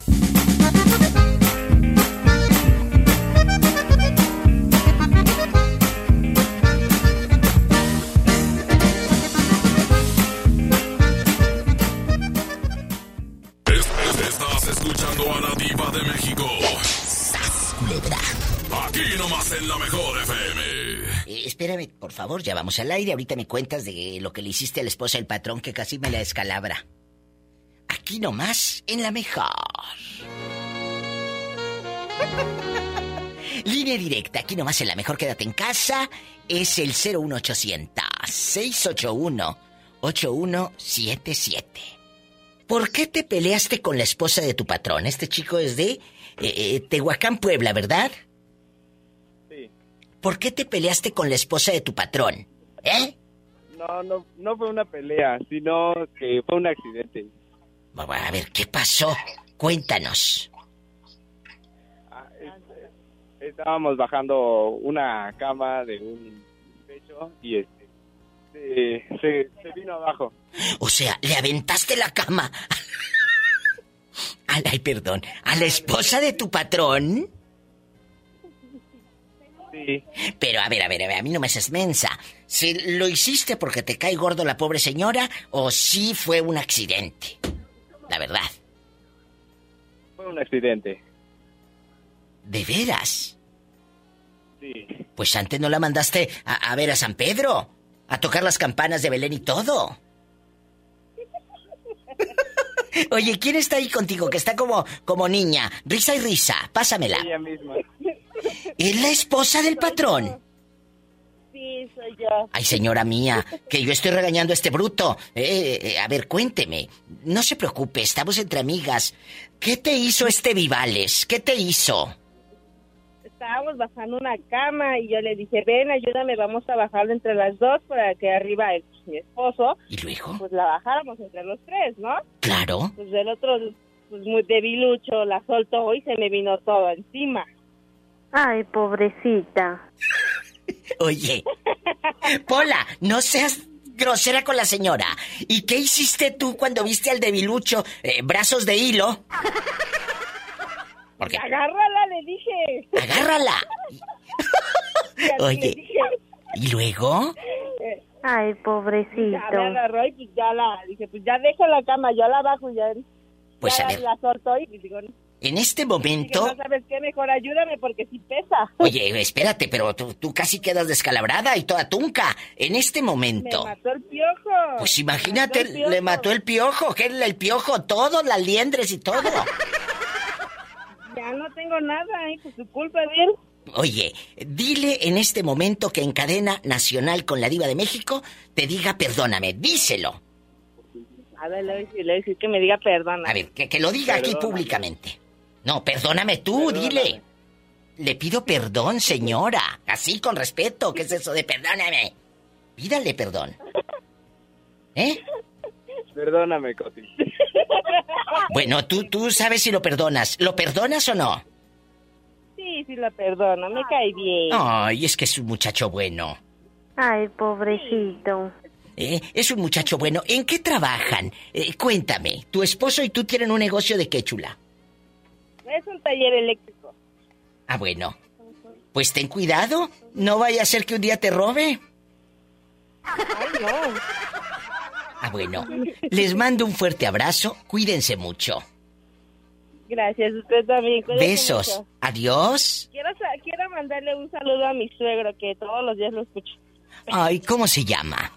Por favor, ya vamos al aire. Ahorita me cuentas de lo que le hiciste a la esposa del patrón que casi me la descalabra. Aquí nomás en la mejor. Línea directa, aquí nomás en la mejor, quédate en casa. Es el 01800 681 8177. ¿Por qué te peleaste con la esposa de tu patrón? Este chico es de eh, eh, Tehuacán, Puebla, ¿verdad? ¿Por qué te peleaste con la esposa de tu patrón? ¿Eh? No, no, no fue una pelea, sino que fue un accidente. A ver, ¿qué pasó? Cuéntanos. Estábamos bajando una cama de un techo y este se, se, se vino abajo. O sea, le aventaste la cama. Ay, ay, perdón. ¿A la esposa de tu patrón? Sí. Pero a ver, a ver, a ver, a mí no me haces mensa. ¿Si lo hiciste porque te cae gordo la pobre señora o sí fue un accidente? La verdad. Fue un accidente. ¿De veras? Sí. Pues antes no la mandaste a, a ver a San Pedro, a tocar las campanas de Belén y todo. Oye, ¿quién está ahí contigo? Que está como, como niña. Risa y risa. Pásamela. Ella misma. ¿Es la esposa del patrón? Sí, soy yo. Ay, señora mía, que yo estoy regañando a este bruto. Eh, eh, a ver, cuénteme. No se preocupe, estamos entre amigas. ¿Qué te hizo este Vivales? ¿Qué te hizo? Estábamos bajando una cama y yo le dije, ven, ayúdame, vamos a bajarlo entre las dos para que arriba el, mi esposo, ¿Y luego? pues la bajáramos entre los tres, ¿no? Claro. Pues el otro, pues muy debilucho, la soltó y se me vino todo encima. Ay, pobrecita. Oye, Pola, no seas grosera con la señora. ¿Y qué hiciste tú cuando viste al debilucho? Eh, brazos de hilo. Porque Agárrala, le dije. agárrala. Oye, dije. ¿y luego? Ay, Ya pobrecito. me agarró y pues ya la, dije, pues ya dejo la cama, yo la bajo y ya, Pues ya a ver, la soltó y digo, en este momento... no sabes qué, mejor ayúdame porque sí pesa. Oye, espérate, pero tú, tú casi quedas descalabrada y toda tunca. En este Me momento... mató el piojo. Pues Me imagínate, mató el piojo. le mató el piojo. ¿Qué es el piojo? Todo, las liendres y todo. Ya no tengo nada, ¿eh? Por su culpa, bien. Oye, dile en este momento que en cadena nacional con la diva de México te diga perdóname, díselo. A ver, le voy a decir, le voy a decir que me diga perdón. A ver, que, que lo diga aquí Perdóname. públicamente. No, perdóname tú, dile. Le pido perdón, señora. Así con respeto. ¿Qué es eso de perdóname? Pídale perdón. ¿Eh? Perdóname, Coti. Bueno, tú, tú sabes si lo perdonas. ¿Lo perdonas o no? Sí, sí la perdono, me cae bien. Ay, es que es un muchacho bueno. Ay, pobrecito. ¿Eh? Es un muchacho bueno. ¿En qué trabajan? Eh, cuéntame. Tu esposo y tú tienen un negocio de qué chula. Es un taller eléctrico. Ah, bueno. Pues ten cuidado. No vaya a ser que un día te robe. Ay, no. Ah, bueno. Les mando un fuerte abrazo. Cuídense mucho. Gracias, usted también. cuídese Besos. mucho. Adiós. Quiero mandarle un saludo a mi suegro que todos los días lo escucho. Ay, ¿cómo se llama?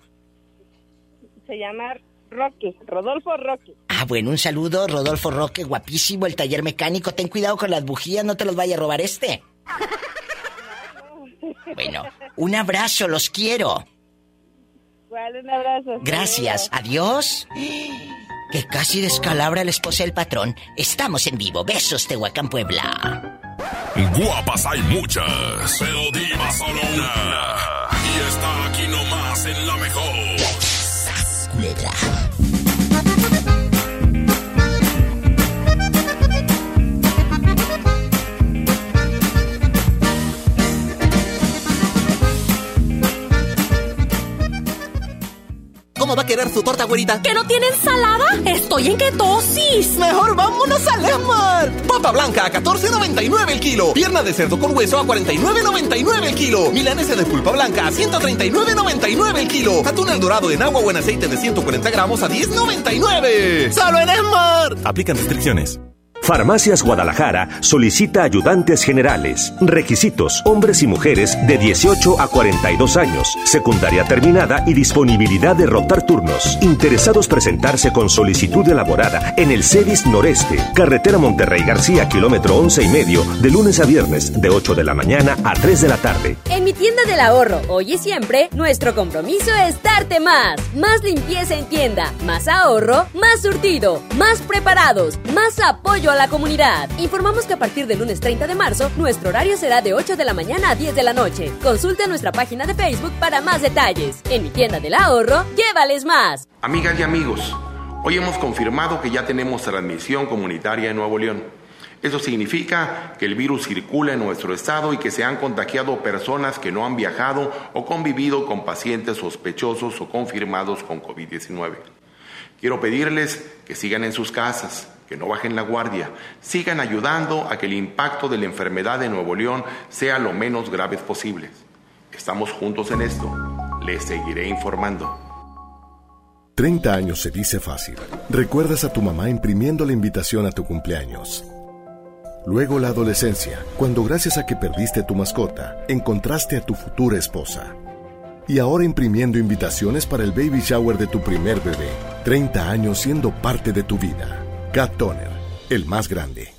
Se llama Rocky, Rodolfo Rocky. Ah, bueno, un saludo, Rodolfo Roque, guapísimo, el taller mecánico. Ten cuidado con las bujías, no te los vaya a robar este. Bueno, un abrazo, los quiero. Igual, un abrazo. Gracias, adiós. Que casi descalabra la esposa del patrón. Estamos en vivo. Besos, Tehuacán, Puebla. Guapas hay muchas, pero diva solo una. Y está aquí nomás en la mejor piedra. ¿Cómo va a querer su torta, güerita? ¿Que no tiene ensalada? Estoy en ketosis. Mejor vámonos al Esmart. Papa blanca a 14.99 el kilo. Pierna de cerdo con hueso a 49.99 el kilo. Milanesa de pulpa blanca a 139.99 el kilo. Atún el dorado en agua o en aceite de 140 gramos a 10.99. ¡Solo en Esmart! Aplican restricciones. Farmacias Guadalajara solicita ayudantes generales. Requisitos: hombres y mujeres de 18 a 42 años, secundaria terminada y disponibilidad de rotar turnos. Interesados presentarse con solicitud elaborada en el CEDIS Noreste, carretera Monterrey García, kilómetro 11 y medio, de lunes a viernes, de 8 de la mañana a 3 de la tarde. En mi tienda del ahorro, hoy y siempre, nuestro compromiso es darte más. Más limpieza en tienda, más ahorro, más surtido, más preparados, más apoyo a la comunidad. Informamos que a partir del lunes 30 de marzo, nuestro horario será de 8 de la mañana a 10 de la noche. Consulta nuestra página de Facebook para más detalles. En mi tienda del ahorro, llévales más. Amigas y amigos, hoy hemos confirmado que ya tenemos transmisión comunitaria en Nuevo León. Eso significa que el virus circula en nuestro estado y que se han contagiado personas que no han viajado o convivido con pacientes sospechosos o confirmados con COVID-19. Quiero pedirles que sigan en sus casas, que no bajen la guardia, sigan ayudando a que el impacto de la enfermedad en Nuevo León sea lo menos grave posible. Estamos juntos en esto. Les seguiré informando. 30 años se dice fácil. Recuerdas a tu mamá imprimiendo la invitación a tu cumpleaños. Luego la adolescencia, cuando gracias a que perdiste tu mascota, encontraste a tu futura esposa. Y ahora imprimiendo invitaciones para el baby shower de tu primer bebé. 30 años siendo parte de tu vida. Cat Toner, el más grande.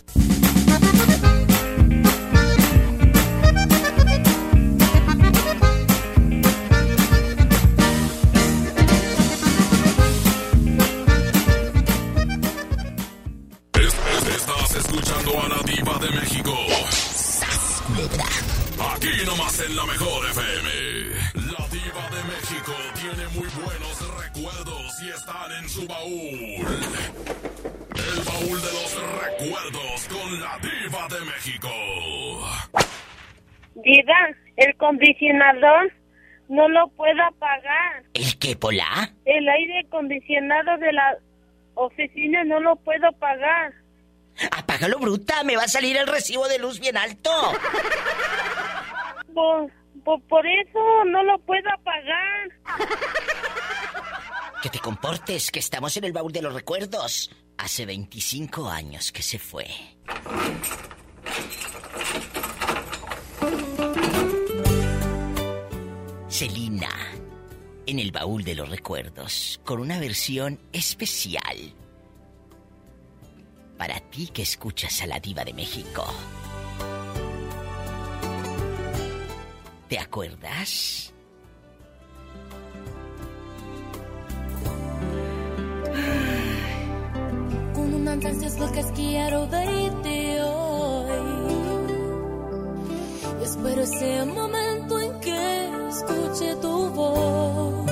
Es- es- estás escuchando a la diva de México. Aquí nomás en la mejor FM. La diva de México tiene muy buenos recuerdos y están en su baúl. La diva de México. Diva, el condicionador no lo puedo apagar. ¿El qué, Pola? El aire acondicionado de la oficina no lo puedo pagar. Apágalo, bruta. Me va a salir el recibo de luz bien alto. Por, por, por eso no lo puedo apagar. Que te comportes, que estamos en el baúl de los recuerdos. Hace 25 años que se fue. Celina, en el baúl de los recuerdos, con una versión especial. Para ti que escuchas a la diva de México. ¿Te acuerdas? Unas ansias locas quiero verte hoy. Espero ese momento en que escuche tu voz.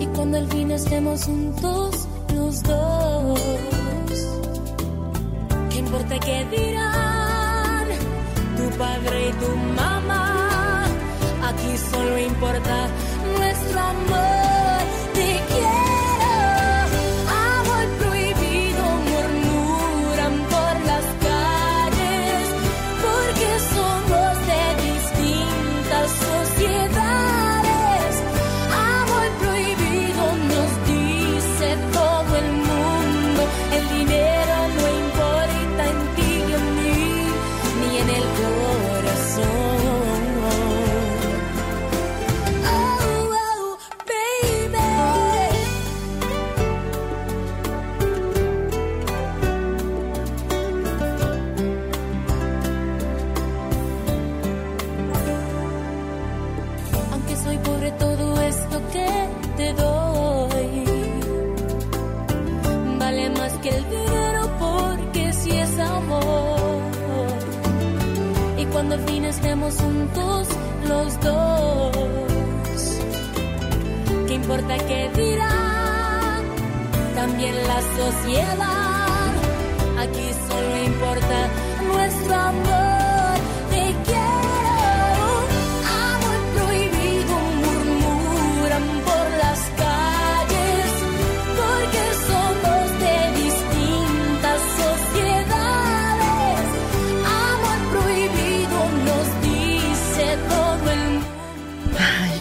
Y cuando al fin estemos juntos los dos. ¿Qué importa qué dirán tu padre y tu mamá? Aquí solo importa nuestro amor. Juntos los dos. ¿Qué importa qué dirán? También la sociedad. Aquí solo importa nuestro amor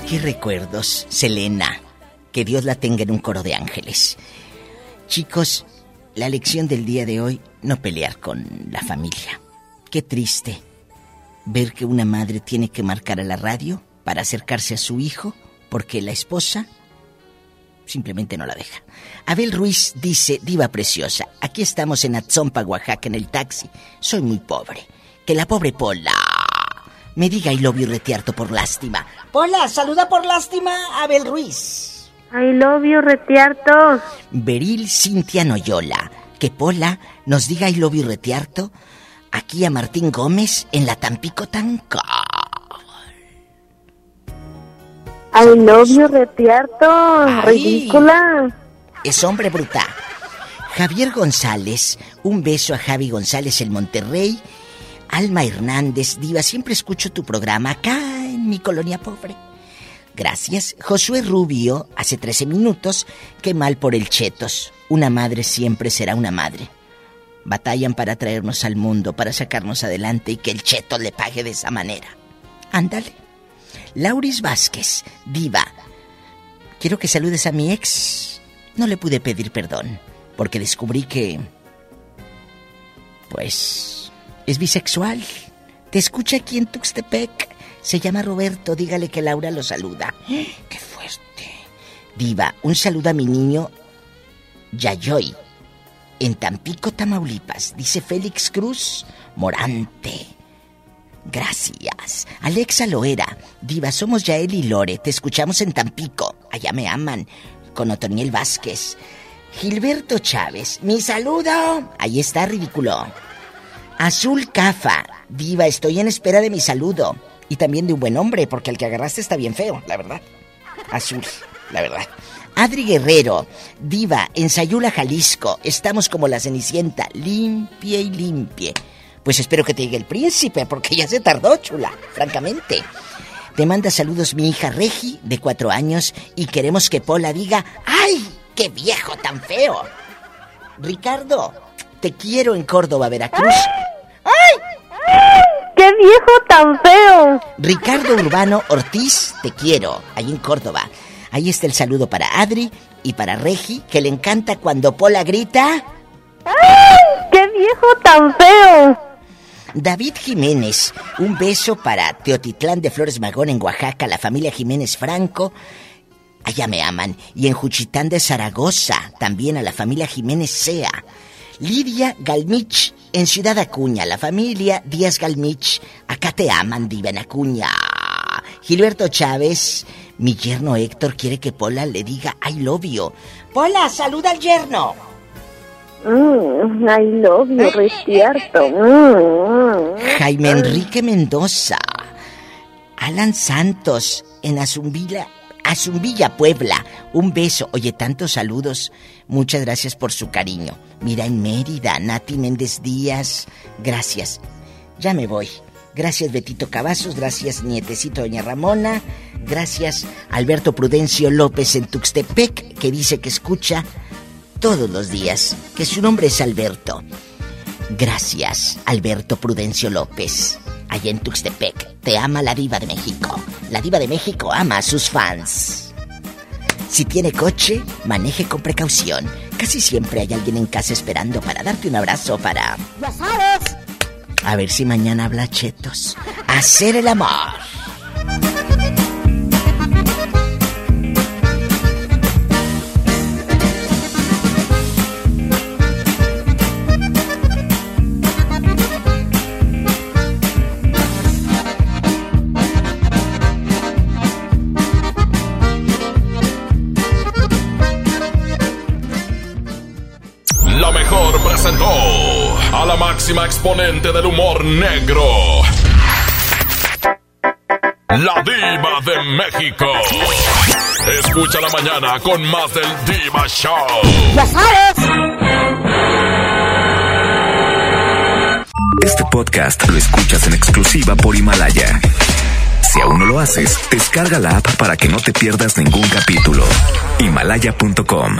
qué recuerdos, Selena. Que Dios la tenga en un coro de ángeles. Chicos, la lección del día de hoy, no pelear con la familia. Qué triste ver que una madre tiene que marcar a la radio para acercarse a su hijo porque la esposa simplemente no la deja. Abel Ruiz dice, diva preciosa, aquí estamos en Atzompa, Oaxaca, en el taxi. Soy muy pobre. Que la pobre Pola me diga y lo vi retiarto por lástima. Pola, saluda por lástima a Abel Ruiz. I love you, retiarto. Beril Cintia Noyola. Que Pola nos diga y lo vi retiarto aquí a Martín Gómez en la Tampico Tanca. I love you, retiarto. Ridícula. Es hombre bruta. Javier González, un beso a Javi González en Monterrey. Alma Hernández, Diva, siempre escucho tu programa acá en mi colonia pobre. Gracias. Josué Rubio, hace 13 minutos, qué mal por el Chetos. Una madre siempre será una madre. Batallan para traernos al mundo, para sacarnos adelante y que el Cheto le pague de esa manera. Ándale. Lauris Vázquez, Diva, quiero que saludes a mi ex. No le pude pedir perdón, porque descubrí que... Pues... es bisexual. Te escucha aquí en Tuxtepec. Se llama Roberto, dígale que Laura lo saluda. ¡Qué fuerte! Diva, un saludo a mi niño Yayoy. En Tampico, Tamaulipas, dice Félix Cruz Morante. Gracias. Alexa Loera. Diva, somos Yael y Lore. Te escuchamos en Tampico. Allá me aman. Con Otoniel Vázquez. Gilberto Chávez. Mi saludo. Ahí está, ridículo. Azul Cafa. Diva, estoy en espera de mi saludo. Y también de un buen hombre, porque el que agarraste está bien feo, la verdad. Azul, la verdad. Adri Guerrero, Diva, en Sayula, Jalisco. Estamos como la cenicienta, limpie y limpie. Pues espero que te llegue el príncipe, porque ya se tardó, chula, francamente. Te manda saludos mi hija Regi, de cuatro años, y queremos que Pola diga, ¡ay, qué viejo tan feo! Ricardo, te quiero en Córdoba, Veracruz. ¡Qué viejo tan feo! Ricardo Urbano Ortiz, te quiero, ahí en Córdoba. Ahí está el saludo para Adri y para Regi, que le encanta cuando Pola grita. ¡Qué viejo tan feo! David Jiménez, un beso para Teotitlán de Flores Magón en Oaxaca, la familia Jiménez Franco. Allá me aman. Y en Juchitán de Zaragoza, también a la familia Jiménez Sea. Lidia Galmich, en Ciudad Acuña, la familia Díaz Galmich. Acá te aman, diva en Acuña. Gilberto Chávez, mi yerno Héctor quiere que Pola le diga I love you. Pola, saluda al yerno. Mm, I love you, despierto. Mm, Jaime Enrique Mendoza, Alan Santos, en Azumbila, Azumbilla, Puebla. Un beso. Oye, tantos saludos. Muchas gracias por su cariño. Mira, en Mérida, Nati Méndez Díaz. Gracias. Ya me voy. Gracias Betito Cavazos, gracias Nietecito Doña Ramona, gracias Alberto Prudencio López en Tuxtepec, que dice que escucha todos los días, que su nombre es Alberto. Gracias, Alberto Prudencio López, allá en Tuxtepec. Te ama la diva de México. La diva de México ama a sus fans. Si tiene coche, maneje con precaución. Casi siempre hay alguien en casa esperando para darte un abrazo para... Ya sabes. A ver si mañana habla chetos. Hacer el amor. Presentó a la máxima exponente del humor negro. La diva de México. Escucha la mañana con más del Diva Show. Ya sabes. Este podcast lo escuchas en exclusiva por Himalaya. Si aún no lo haces, descarga la app para que no te pierdas ningún capítulo. Himalaya.com